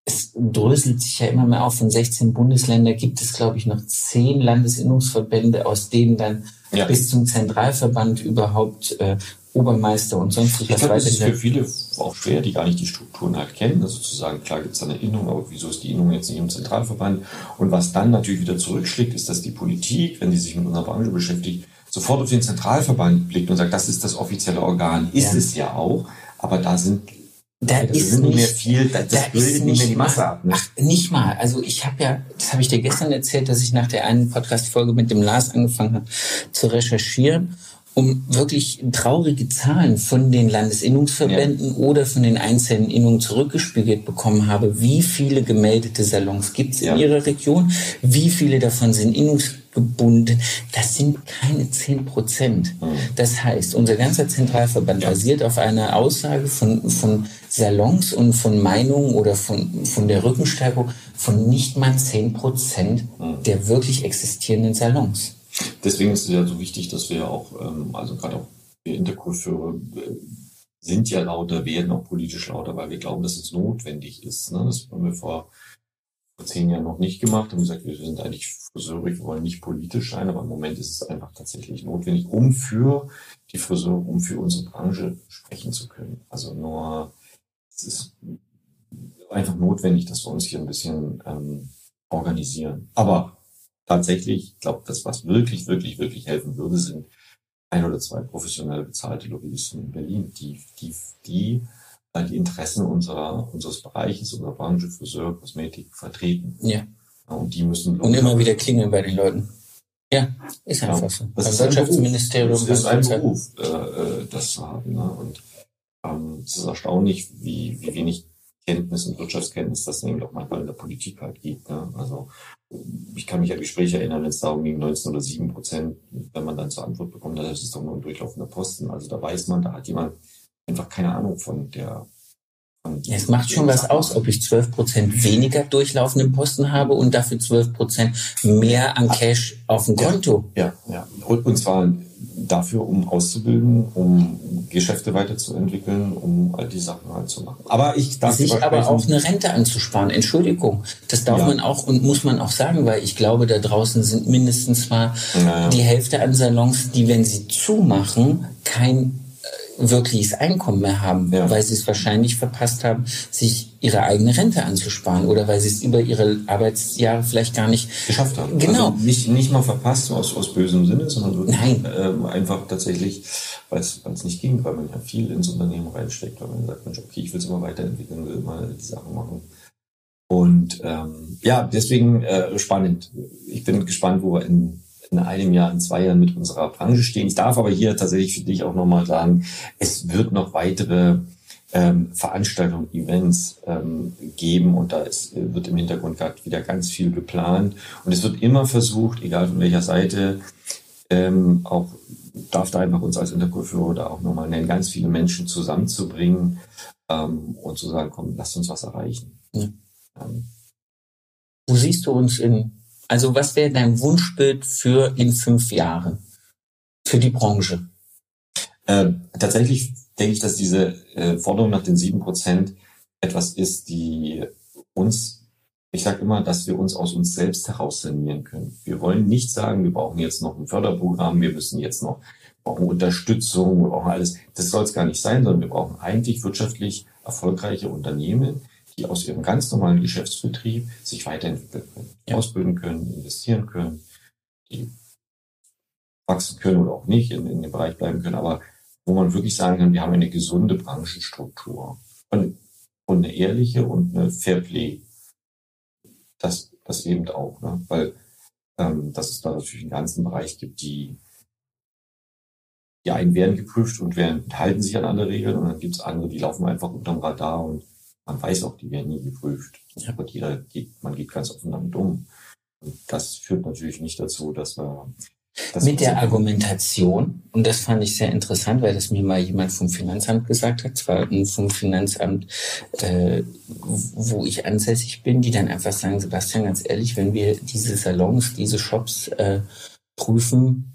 es dröselt sich ja immer mehr auf. Von 16 Bundesländern gibt es, glaube ich, noch zehn Landesinnungsverbände, aus denen dann ja. bis zum Zentralverband überhaupt äh, Obermeister und sonst was weiter. Das ist für viele auch schwer, die gar nicht die Strukturen halt kennen. Also zu sagen, klar gibt es da eine Innung, aber wieso ist die Innung jetzt nicht im Zentralverband? Und was dann natürlich wieder zurückschlägt, ist, dass die Politik, wenn die sich mit unserer Branche beschäftigt, sofort auf den Zentralverband blickt und sagt, das ist das offizielle Organ, ist ja. es ja auch, aber da sind da ist nicht mehr viel, das, das bildet nicht mehr die Masse ab. Ne? Ach, nicht mal. Also ich habe ja, das habe ich dir gestern erzählt, dass ich nach der einen Podcast-Folge mit dem Lars angefangen habe zu recherchieren um wirklich traurige Zahlen von den Landesinnungsverbänden ja. oder von den einzelnen Innungen zurückgespiegelt bekommen habe, wie viele gemeldete Salons gibt es ja. in Ihrer Region, wie viele davon sind innungsgebunden, das sind keine zehn Prozent. Mhm. Das heißt, unser ganzer Zentralverband ja. basiert auf einer Aussage von, von Salons und von Meinungen oder von, von der Rückenstärkung von nicht mal zehn Prozent mhm. der wirklich existierenden Salons. Deswegen ist es ja so wichtig, dass wir auch, ähm, also gerade auch wir Interkulturführer äh, sind ja lauter, werden auch politisch lauter, weil wir glauben, dass es notwendig ist. Ne? Das haben wir vor, vor zehn Jahren noch nicht gemacht. Haben gesagt, wir sind eigentlich Friseure, wir wollen nicht politisch sein, aber im Moment ist es einfach tatsächlich notwendig, um für die Friseure, um für unsere Branche sprechen zu können. Also nur, es ist einfach notwendig, dass wir uns hier ein bisschen ähm, organisieren. Aber tatsächlich, ich glaube, das, was wirklich, wirklich, wirklich helfen würde, sind ein oder zwei professionell bezahlte Lobbyisten in Berlin, die, die, die äh, die Interessen unserer, unseres Bereiches, unserer Branche, Friseur, Kosmetik vertreten. Ja. Und die müssen. Und immer wieder klingeln bei den Leuten. Ja, ist einfach ja, so. Das Beim Wirtschaftsministerium. Das ist ein Beruf, äh, äh, das zu haben. Ne? Und ähm, es ist erstaunlich, wie, wie wenig Kenntnis und Wirtschaftskenntnis das nämlich auch manchmal in der Politik halt gibt. Ne? Also ich kann mich an Gespräche erinnern, wenn es darum ging, 19 oder 7 Prozent, wenn man dann zur Antwort bekommt, das ist doch nur ein durchlaufender Posten. Also da weiß man, da hat jemand einfach keine Ahnung von der ja, es macht schon was aus, ob ich 12 Prozent weniger durchlaufenden Posten habe und dafür 12 Prozent mehr an Cash auf dem Konto. Ja, ja. Und, und zwar dafür, um auszubilden, um Geschäfte weiterzuentwickeln, um all die Sachen halt zu machen. Aber ich darf sich aber auch eine Rente anzusparen. Entschuldigung, das darf ja. man auch und muss man auch sagen, weil ich glaube, da draußen sind mindestens mal ja, die Hälfte an Salons, die, wenn sie zumachen, kein wirkliches Einkommen mehr haben, ja. weil sie es wahrscheinlich verpasst haben, sich ihre eigene Rente anzusparen oder weil sie es über ihre Arbeitsjahre vielleicht gar nicht geschafft haben. Genau. Also nicht, nicht mal verpasst aus, aus bösem Sinne, sondern wirklich Nein. Ähm, einfach tatsächlich, weil es nicht ging, weil man ja viel ins Unternehmen reinsteckt, weil man sagt, Mensch, okay, ich will es immer weiterentwickeln, will mal die Sachen machen. Und ähm, ja, deswegen äh, spannend. Ich bin gespannt, wo wir in in einem Jahr, in zwei Jahren mit unserer Branche stehen. Ich darf aber hier tatsächlich für dich auch nochmal sagen, es wird noch weitere ähm, Veranstaltungen, Events ähm, geben und da ist, wird im Hintergrund gerade wieder ganz viel geplant und es wird immer versucht, egal von welcher Seite, ähm, auch darf da einfach uns als Interkultur da auch nochmal nennen, ganz viele Menschen zusammenzubringen ähm, und zu sagen, komm, lasst uns was erreichen. Ja. Ähm. Wo siehst du uns in also was wäre dein Wunschbild für in fünf Jahren für die Branche? Äh, tatsächlich denke ich, dass diese äh, Forderung nach den sieben Prozent etwas ist, die uns, ich sage immer, dass wir uns aus uns selbst heraus sanieren können. Wir wollen nicht sagen, wir brauchen jetzt noch ein Förderprogramm, wir müssen jetzt noch brauchen Unterstützung, wir brauchen alles. Das soll es gar nicht sein, sondern wir brauchen eigentlich wirtschaftlich erfolgreiche Unternehmen, die aus ihrem ganz normalen Geschäftsbetrieb sich weiterentwickeln können, ja. ausbilden können, investieren können, die wachsen können oder auch nicht, in, in dem Bereich bleiben können, aber wo man wirklich sagen kann, wir haben eine gesunde Branchenstruktur und, und eine ehrliche und eine Fairplay. Das, das eben auch, ne? weil ähm, dass es da natürlich einen ganzen Bereich gibt, die die einen werden geprüft und werden, halten sich an alle Regeln und dann gibt es andere, die laufen einfach unterm Radar und man weiß auch, die werden nie geprüft. Ja. Und jeder geht, man geht ganz offen damit um. Und das führt natürlich nicht dazu, dass wir das mit der Argumentation, und das fand ich sehr interessant, weil das mir mal jemand vom Finanzamt gesagt hat, zwar vom Finanzamt, äh, wo ich ansässig bin, die dann einfach sagen, Sebastian, ganz ehrlich, wenn wir diese Salons, diese Shops äh, prüfen,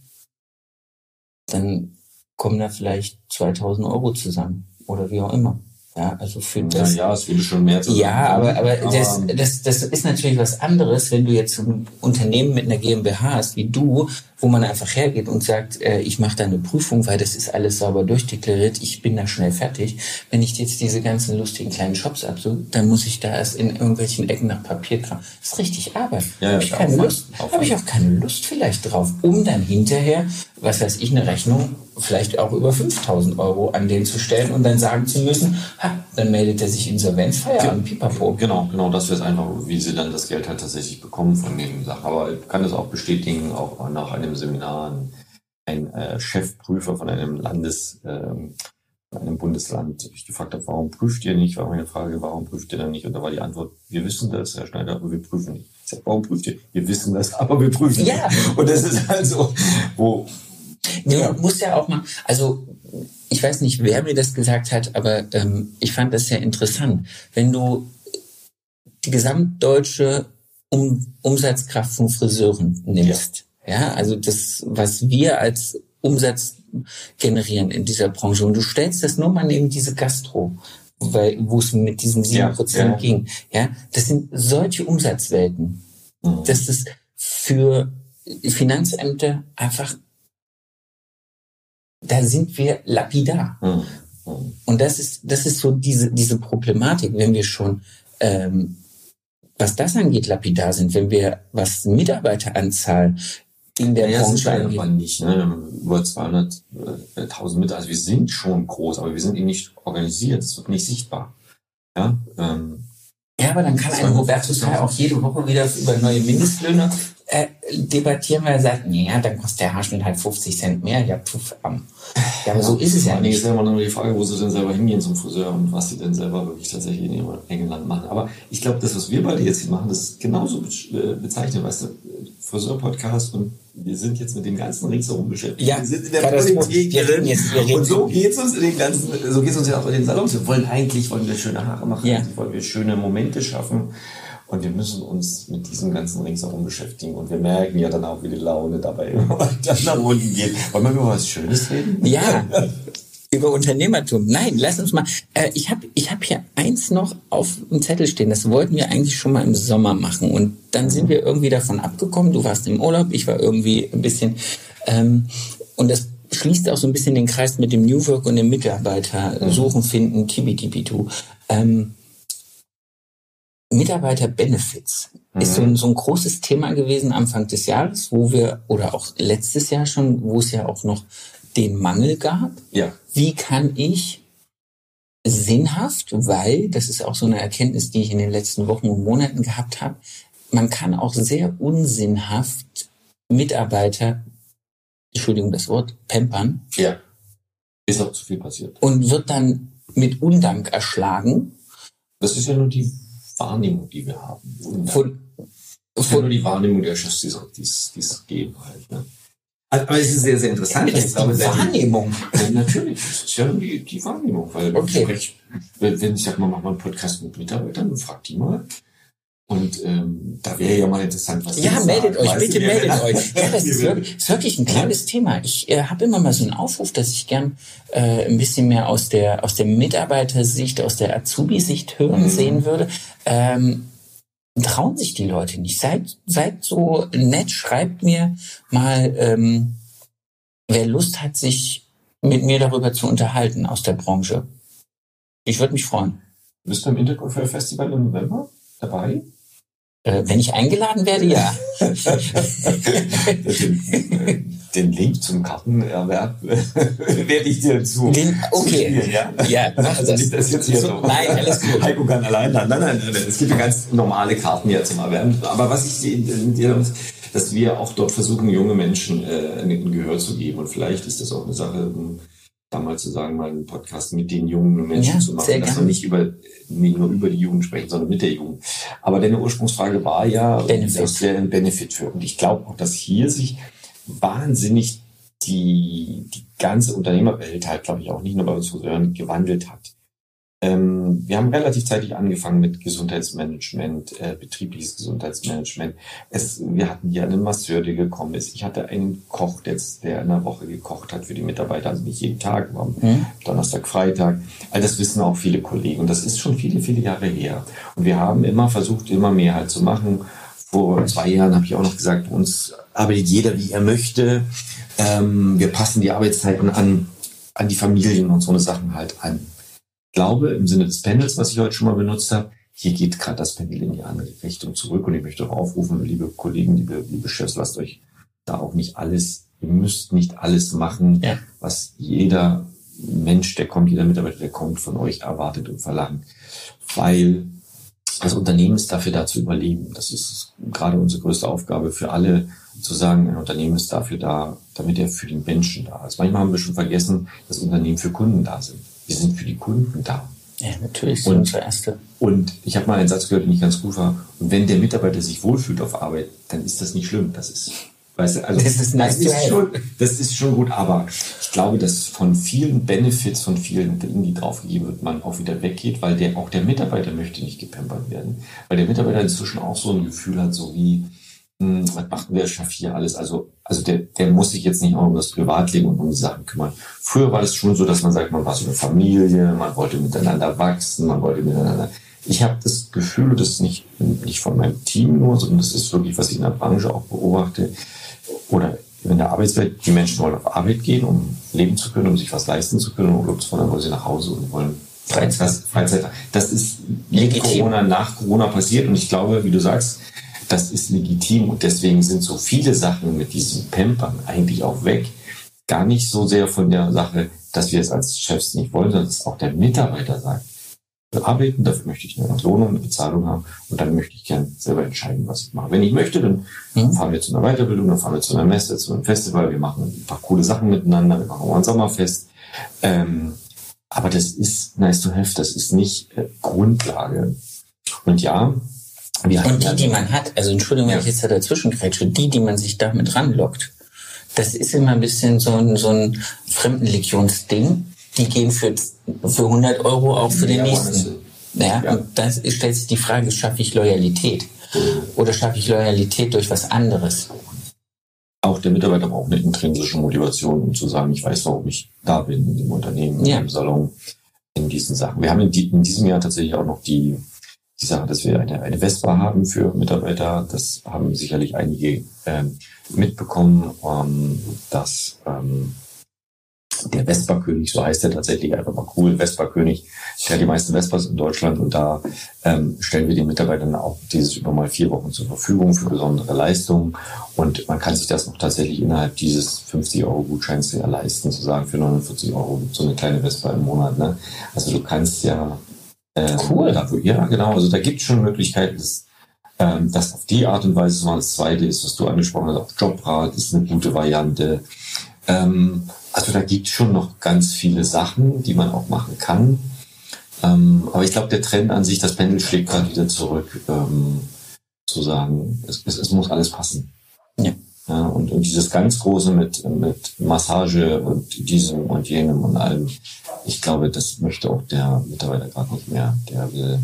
dann kommen da vielleicht 2000 Euro zusammen oder wie auch immer. Ja, also für das. Ja, ja, es würde schon mehr zu Ja, aber, aber, aber das, das, das ist natürlich was anderes, wenn du jetzt ein Unternehmen mit einer GmbH hast, wie du, wo man einfach hergeht und sagt, äh, ich mache da eine Prüfung, weil das ist alles sauber durchdeklariert, ich bin da schnell fertig. Wenn ich jetzt diese ganzen lustigen kleinen Shops absuche, dann muss ich da erst in irgendwelchen Ecken nach Papier kramen. Das ist richtig Arbeit. Ja, habe ich keine Lust. Habe ich auch keine Lust vielleicht drauf, um dann hinterher was weiß ich, eine Rechnung, vielleicht auch über 5000 Euro an den zu stellen und dann sagen zu müssen, ha, dann meldet er sich Insolvenz, Feierabend, pipapo. Genau, genau, das wäre einfach, wie sie dann das Geld halt tatsächlich bekommen von den Sachen. Aber ich kann das auch bestätigen, auch nach einem Seminar, ein äh, Chefprüfer von einem Landes, ähm, einem Bundesland ich gefragt habe, warum prüft ihr nicht? War meine Frage, warum prüft ihr dann nicht? Und da war die Antwort, wir wissen das, Herr Schneider, aber wir prüfen nicht. Warum prüft ihr? Wir wissen das, aber wir prüfen Ja. nicht. Und das ist halt so, wo, Ja. musst ja auch mal, also ich weiß nicht, wer mir das gesagt hat, aber ähm, ich fand das sehr interessant. Wenn du die gesamtdeutsche um, Umsatzkraft von Friseuren nimmst, ja. also das, was wir als Umsatz generieren in dieser Branche und du stellst das nur mal neben diese Gastro, weil, wo es mit diesen sieben Ja, Prozent ja. ging, ja, das sind solche Umsatzwelten Mhm. dass es für Finanzämter einfach, da sind wir lapidar. Mhm. Und das ist, das ist so diese, diese Problematik, wenn wir schon, ähm, was das angeht, lapidar sind, wenn wir, was Mitarbeiteranzahl in der Naja, sind Branche wir angeht. aber nicht. Ne? Wir haben Über 200.000 Mitarbeiter. Also wir sind schon groß, aber wir sind eben nicht organisiert. Es wird nicht sichtbar. Ja, ähm, Ja, aber dann kann ein Robertus Teil auch jede Woche wieder über neue Mindestlöhne äh, debattieren, weil er sagt, ja, dann kostet der Haarschnitt halt 50 Cent mehr. Ja, puff, am. Ja, aber so ist es ja nicht. ist ja immer nur die Frage, wo sie denn selber hingehen zum Friseur und was sie denn selber wirklich tatsächlich in ihrem eigenen Land machen. Aber ich glaube, das, was wir beide jetzt hier machen, das ist genauso be- bezeichnet, weißt du, Friseur-Podcast und wir sind jetzt mit dem ganzen ringsherum beschäftigt. Ja, wir sind in der. Politik Wir drin. jetzt- wir und so geht's uns in den ganzen, so geht's uns ja auch in den Salons. Wir wollen eigentlich, wollen wir schöne Haare machen, Ja. wollen wir schöne Momente schaffen. Und wir müssen uns mit diesem ganzen Ringsherum beschäftigen. Und wir merken ja dann auch, wie die Laune dabei immer weiter nach unten geht. Wollen wir über was Schönes reden? Ja, über Unternehmertum. Nein, lass uns mal. Äh, ich habe ich hab hier eins noch auf dem Zettel stehen. Das wollten wir eigentlich schon mal im Sommer machen. Und dann sind wir irgendwie davon abgekommen. Du warst im Urlaub, ich war irgendwie ein bisschen. Ähm, und das schließt auch so ein bisschen den Kreis mit dem New Work und dem Mitarbeiter suchen, finden, tibi-tibi-tu. Ähm, Mitarbeiter-Benefits ist so ein, so ein großes Thema gewesen Anfang des Jahres, wo wir, oder auch letztes Jahr schon, wo es ja auch noch den Mangel gab. Ja. Wie kann ich sinnhaft, weil, das ist auch so eine Erkenntnis, die ich in den letzten Wochen und Monaten gehabt habe, man kann auch sehr unsinnhaft Mitarbeiter, Entschuldigung das Wort, pampern Ja. Ist auch zu viel passiert. und wird dann mit Undank erschlagen Das ist ja nur die Wahrnehmung, die wir haben. Und von, ja nur von die Wahrnehmung der Chefs, die es- geben halt. Ne? Aber es ist sehr, sehr interessant. das ist die Wahrnehmung. Ja, natürlich, das ist ja die, die Wahrnehmung. Weil Okay. ich, wenn ich sag mal, mach mal einen Podcast mit Mitarbeitern und frag die mal. Und ähm, da wäre ja mal interessant, was Ja, meldet sagen, euch, weißt bitte meldet euch. Ja, das ist wir- wirklich, ist wirklich ein kleines Thema. Ich äh, habe immer mal so einen Aufruf, dass ich gern äh, ein bisschen mehr aus der aus der Mitarbeitersicht, aus der Azubi-Sicht hören Mhm. sehen würde. Ähm, trauen sich die Leute nicht. Seid, seid so nett, schreibt mir mal, ähm, wer Lust hat, sich mit mir darüber zu unterhalten aus der Branche. Ich würde mich freuen. Bist du im Interconfere Festival im November dabei? Äh, wenn ich eingeladen werde, ja. den, den Link zum Kartenerwerb werde ich dir zu. Den, okay. zuspielen, ja? Ja, mach Also das. dass jetzt hier so. Nein, alles gut. Heiko kann allein. Nein, nein, nein, nein. Es gibt ja ganz normale Karten hier zum Erwerben. Aber was ich dir- dass wir auch dort versuchen, junge Menschen äh, ein Gehör zu geben. Und vielleicht ist das auch eine Sache, da mal zu sagen, mal einen Podcast mit den jungen Menschen Ja, zu machen, sehr dass wir nicht über nicht nur über die Jugend sprechen, sondern mit der Jugend. Aber deine Ursprungsfrage war ja, Benefit. das wäre ein Benefit für. Und ich glaube auch, dass hier sich wahnsinnig die, die ganze Unternehmerwelt halt, glaube ich, auch nicht nur bei uns Friseuren gewandelt hat. Ähm, wir haben relativ zeitig angefangen mit Gesundheitsmanagement, äh, betriebliches Gesundheitsmanagement. Es, wir hatten hier einen Masseur, der gekommen ist. Ich hatte einen Koch, der, der in der Woche gekocht hat für die Mitarbeiter, also nicht jeden Tag, aber am Hm? Donnerstag, Freitag. All das wissen auch viele Kollegen. Und das ist schon viele, viele Jahre her. Und wir haben immer versucht, immer mehr halt zu machen. Vor zwei Jahren habe ich auch noch gesagt, bei uns arbeitet jeder, wie er möchte. Ähm, wir passen die Arbeitszeiten an, an die Familien und so eine Sachen halt an. Ich glaube, im Sinne des Panels, was ich heute schon mal benutzt habe, hier geht gerade das Panel in die andere Richtung zurück. Und ich möchte auch aufrufen, liebe Kollegen, liebe, liebe Chefs, lasst euch da auch nicht alles ihr müsst nicht alles machen, Ja. was jeder Mensch, der kommt, jeder Mitarbeiter, der kommt, von euch erwartet und verlangt. Weil das Unternehmen ist dafür da zu überleben. Das ist gerade unsere größte Aufgabe für alle, zu sagen, ein Unternehmen ist dafür da, damit er für den Menschen da ist. Manchmal haben wir schon vergessen, dass Unternehmen für Kunden da sind. Wir sind für die Kunden da. Ja, natürlich, Und- so unsere erste. Und ich habe mal einen Satz gehört, den ich ganz gut war. Und wenn der Mitarbeiter sich wohlfühlt auf Arbeit, dann ist das nicht schlimm. Das ist, weißt du, also Das ist nice to have. schon, das ist schon gut. Aber ich glaube, dass von vielen Benefits, von vielen Dingen, die draufgegeben wird, man auch wieder weggeht, weil der auch der Mitarbeiter möchte nicht gepampert werden, weil der Mitarbeiter inzwischen auch so ein Gefühl hat, so wie was macht denn der Chef hier alles? Also, also der, der muss sich jetzt nicht auch um das Privatleben und um die Sachen kümmern. Früher war es schon so, dass man sagt, man war so eine Familie, man wollte miteinander wachsen, man wollte miteinander. Ich habe das Gefühl, das ist nicht, nicht von meinem Team nur, sondern das ist wirklich, was ich in der Branche auch beobachte. Oder in der Arbeitswelt, die Menschen wollen auf Arbeit gehen, um leben zu können, um sich was leisten zu können, und Urlaub zu dann wollen sie nach Hause und wollen Freizeit. Das, Freizeit. Das ist mit Legitim. Corona, nach Corona passiert und ich glaube, wie du sagst, das ist legitim und deswegen sind so viele Sachen mit diesem Pampern eigentlich auch weg. Gar nicht so sehr von der Sache, dass wir es als Chefs nicht wollen, sondern dass auch der Mitarbeiter sagt, wir arbeiten, dafür möchte ich eine Entlohnung, eine Bezahlung haben und dann möchte ich gern selber entscheiden, was ich mache. Wenn ich möchte, dann Mhm. fahren wir zu einer Weiterbildung, dann fahren wir zu einer Messe, zu einem Festival, wir machen ein paar coole Sachen miteinander, wir machen auch ein Sommerfest. Ähm, aber das ist nice to have, das ist nicht äh, Grundlage. Und ja, wir Und die, die man hat, also Entschuldigung, wenn Ja. ich jetzt da dazwischen grätsche, die, die man sich damit ranlockt, das ist immer ein bisschen so ein, so ein Fremdenlegionsding. Die gehen für, für 100 Euro auch für den Ja, nächsten. Ja, Ja. und dann stellt sich die Frage, schaffe ich Loyalität? Oder schaffe ich Loyalität durch was anderes? auch der Mitarbeiter braucht eine intrinsische Motivation, um zu sagen, ich weiß, warum ich da bin, in dem Unternehmen, Ja. im Salon, in diesen Sachen. Wir haben in, die, in diesem Jahr tatsächlich auch noch die, die Sache, dass wir eine, eine Vespa haben für Mitarbeiter. Das haben sicherlich einige ähm, mitbekommen, ähm, dass ähm, der Vespa-König, so heißt er tatsächlich einfach mal cool, Vespa-König, der hat die meisten Vespas in Deutschland und da ähm, stellen wir den Mitarbeitern auch dieses über mal vier Wochen zur Verfügung für besondere Leistungen und man kann sich das noch tatsächlich innerhalb dieses 50 Euro Gutscheins ja leisten, zu sagen, für 49 Euro so eine kleine Vespa im Monat. Ne? Also du kannst ja äh, Cool. Da, wo, ja, genau, also da gibt es schon Möglichkeiten, das, ähm, das auf die Art und Weise zu machen. Das zweite ist, was du angesprochen hast, auch Jobrat ist eine gute Variante. Ähm, also da gibt es schon noch ganz viele Sachen, die man auch machen kann. Ähm, aber ich glaube, der Trend an sich, das Pendel schlägt gerade wieder zurück, ähm, zu sagen, es, es, es muss alles passen. Ja. Und, und dieses ganz große mit, mit Massage und diesem und jenem und allem, ich glaube, das möchte auch der Mitarbeiter gerade nicht mehr. Der will,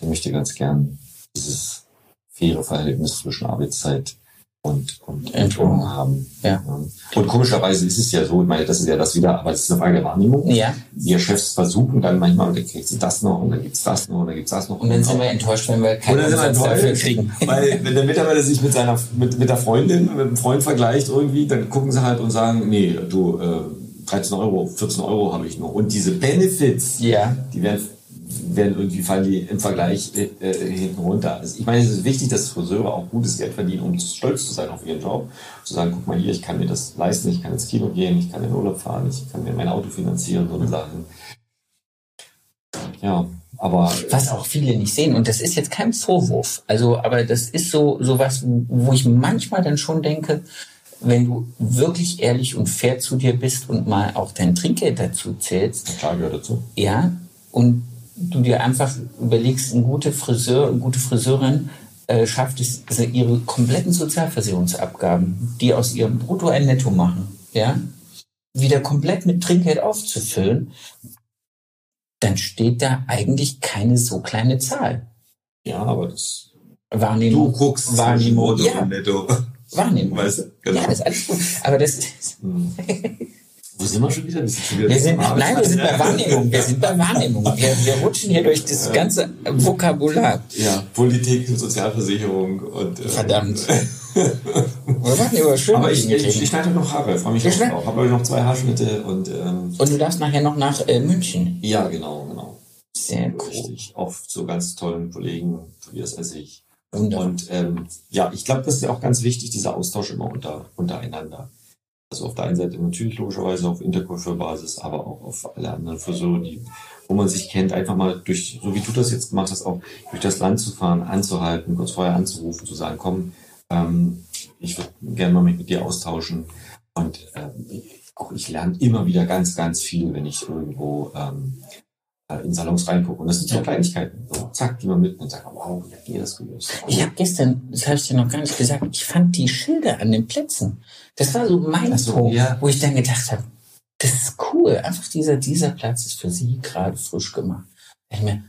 der möchte ganz gern dieses faire Verhältnis zwischen Arbeitszeit und, und Entlohnung haben. Ja. Und komischerweise ist es ja so, ich meine, das ist ja das wieder, aber das ist eine Frage der Wahrnehmung. Ja. Wir Chefs versuchen dann manchmal, und dann kriegst du das noch und dann gibt's das noch und dann gibt's das noch. Und dann sind wir enttäuscht, wenn wir keinen wir Umsatz dafür kriegen. weil wenn der Mitarbeiter sich mit seiner mit, mit der Freundin, mit dem Freund vergleicht irgendwie, dann gucken sie halt und sagen, nee, du, äh, 13 Euro, 14 Euro habe ich nur. Und diese Benefits, Ja. die werden, werden irgendwie fallen die im Vergleich äh, äh, hinten runter. Also ich meine, es ist wichtig, dass Friseure auch gutes Geld verdienen, um stolz zu sein auf ihren Job. Zu sagen, guck mal hier, ich kann mir das leisten, ich kann ins Kino gehen, ich kann in den Urlaub fahren, ich kann mir mein Auto finanzieren, so eine Sachen. Ja, aber was auch viele nicht sehen. Und das ist jetzt kein Vorwurf. Also, aber das ist so, so was, wo ich manchmal dann schon denke, wenn du wirklich ehrlich und fair zu dir bist und mal auch dein Trinkgeld dazu zählst, klar gehört dazu. ja, und du dir einfach überlegst, ein guter Friseur, eine gute Friseurin äh, schafft es, also ihre kompletten Sozialversicherungsabgaben, die aus ihrem Brutto ein Netto machen, ja, wieder komplett mit Trinkgeld aufzufüllen, dann steht da eigentlich keine so kleine Zahl. Ja, aber das. Wahrnehmung. guckst Wahrnehmung. Brutto Ja, und Netto. Wahrnehmung. Weißt du? Genau. Ja, ist alles gut. Aber das ist, Hm. Wo sind wir schon wieder? Wir sind schon wieder wir sind, nein, wir sind bei. Wahrnehmung. Wir sind bei Wahrnehmung. Wir, wir rutschen hier durch das ganze Vokabular. Ja, Politik, Sozialversicherung und. Äh, Verdammt. Wir machen über schöne Aber ich, ich, ich schneide noch Haare, freue mich auch drauf. Habe noch zwei Haarschnitte und. Ähm, Und du darfst nachher noch nach äh, München. ja, genau, genau. Sehr cool. Richtig. Oft zu ganz tollen Kollegen, Tobias Essig Wunderbar. Und ähm, ja, ich glaube, das ist ja auch ganz wichtig, dieser Austausch immer unter, untereinander. Also auf der einen Seite natürlich logischerweise auf Interkulturbasis, aber auch auf alle anderen Friseure, die, wo man sich kennt, einfach mal durch, so wie du das jetzt gemacht hast, auch durch das Land zu fahren, anzuhalten, kurz vorher anzurufen, zu sagen, komm, ähm, ich würde gerne mal mich mit dir austauschen. Und ähm, auch ich lerne immer wieder ganz, ganz viel, wenn ich irgendwo ähm, äh, in Salons reingucke. Und das sind so Kleinigkeiten. So, zack, die man mit und sagt, wow, wie habt ihr das gelöst? Ich habe gestern, das habe ich dir noch gar nicht gesagt, ich fand die Schilder an den Plätzen. Das war so mein so, Punkt, ja. wo ich dann gedacht habe, das ist cool. Einfach dieser, dieser Platz ist für sie gerade frisch gemacht. Ich mir,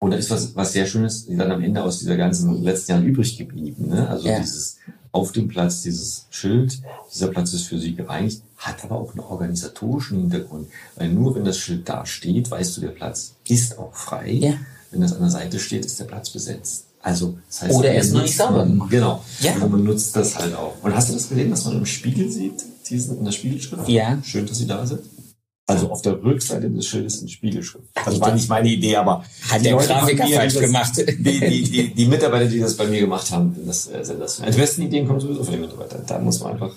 Und da ist was, was sehr Schönes dann am Ende aus dieser ganzen letzten Jahren übrig geblieben. Ne? Also Ja. dieses auf dem Platz, dieses Schild, dieser Platz ist für sie gereinigt, hat aber auch einen organisatorischen Hintergrund. Weil nur wenn das Schild da steht, weißt du, der Platz ist auch frei. Ja. Wenn das an der Seite steht, ist der Platz besetzt. Also, das heißt, Oder er ist noch nicht sauber gemacht. Genau. Ja. Und man nutzt das halt auch. Und hast du das gesehen, dass man im Spiegel sieht, diesen in der Spiegelschrift? Ja. Schön, dass sie da sind. Also auf der Rückseite des Schildes in Spiegelschrift. Das war nicht meine Idee, aber Hat die der Leute Grafiker mir, falsch das- gemacht. Die, die, die, die Mitarbeiter, die das bei mir gemacht haben, das äh, sind das. Die besten Ideen kommen sowieso von den Mitarbeitern. Da muss man einfach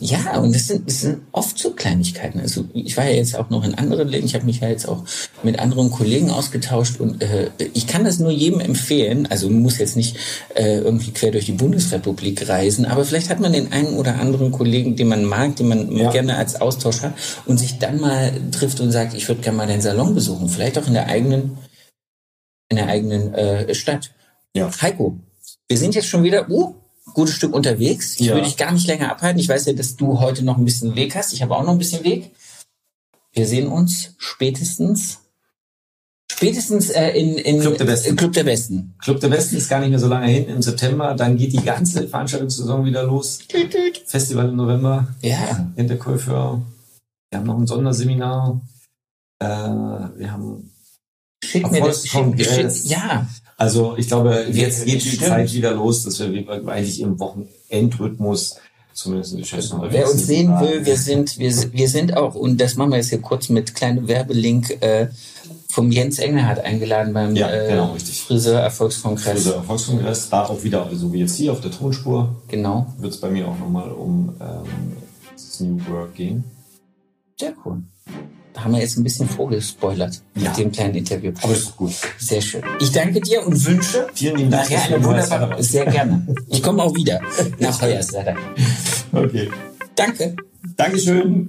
Ja, und das sind, das sind oft so Kleinigkeiten. Also ich war ja jetzt auch noch in anderen Läden, ich habe mich ja jetzt auch mit anderen Kollegen ausgetauscht und äh, ich kann das nur jedem empfehlen. Also man muss jetzt nicht äh, irgendwie quer durch die Bundesrepublik reisen, aber vielleicht hat man den einen oder anderen Kollegen, den man mag, den man Ja. gerne als Austausch hat und sich dann mal trifft und sagt, ich würde gerne mal den Salon besuchen, vielleicht auch in der eigenen in der eigenen äh, Stadt. Ja. Heiko, wir sind jetzt schon wieder uh, gutes Stück unterwegs. Ich Ja. würde dich gar nicht länger abhalten. Ich weiß ja, dass du heute noch ein bisschen Weg hast. Ich habe auch noch ein bisschen Weg. Wir sehen uns spätestens spätestens äh, in, in Club der Besten. Club der Besten. Club der Besten ist gar nicht mehr so lange hin. Im September, dann geht die ganze Veranstaltungssaison wieder los. Festival im November. Ja, Hinterkäufer. Wir haben noch ein Sonderseminar. Äh, wir haben schick mir das. Schick, Erfolgskongress. schick, ja, Also ich glaube, jetzt geht die Stimmt. Zeit wieder los, dass wir eigentlich im Wochenendrhythmus zumindest Chefs unterwegs wer uns sehen will, wir sind wir, wir sind auch und das machen wir jetzt hier kurz mit kleinem Werbelink äh, vom Jens Engelhardt eingeladen beim Ja, äh, genau, richtig. Friseur Erfolgskongress. Also Erfolgskongress, da auch wieder, also wie jetzt hier auf der Tonspur, Genau, wird es bei mir auch nochmal um ähm, das New Work gehen. sehr cool. Haben wir jetzt ein bisschen vorgespoilert Ja. mit dem kleinen Interview. Aber ist gut. Sehr schön. Ich danke dir und wünsche Vielen lieben Dank. nachher eine wunderbare. Sehr gerne. Ich komme auch wieder nach Hoyerswerda. Okay. Danke. Dankeschön.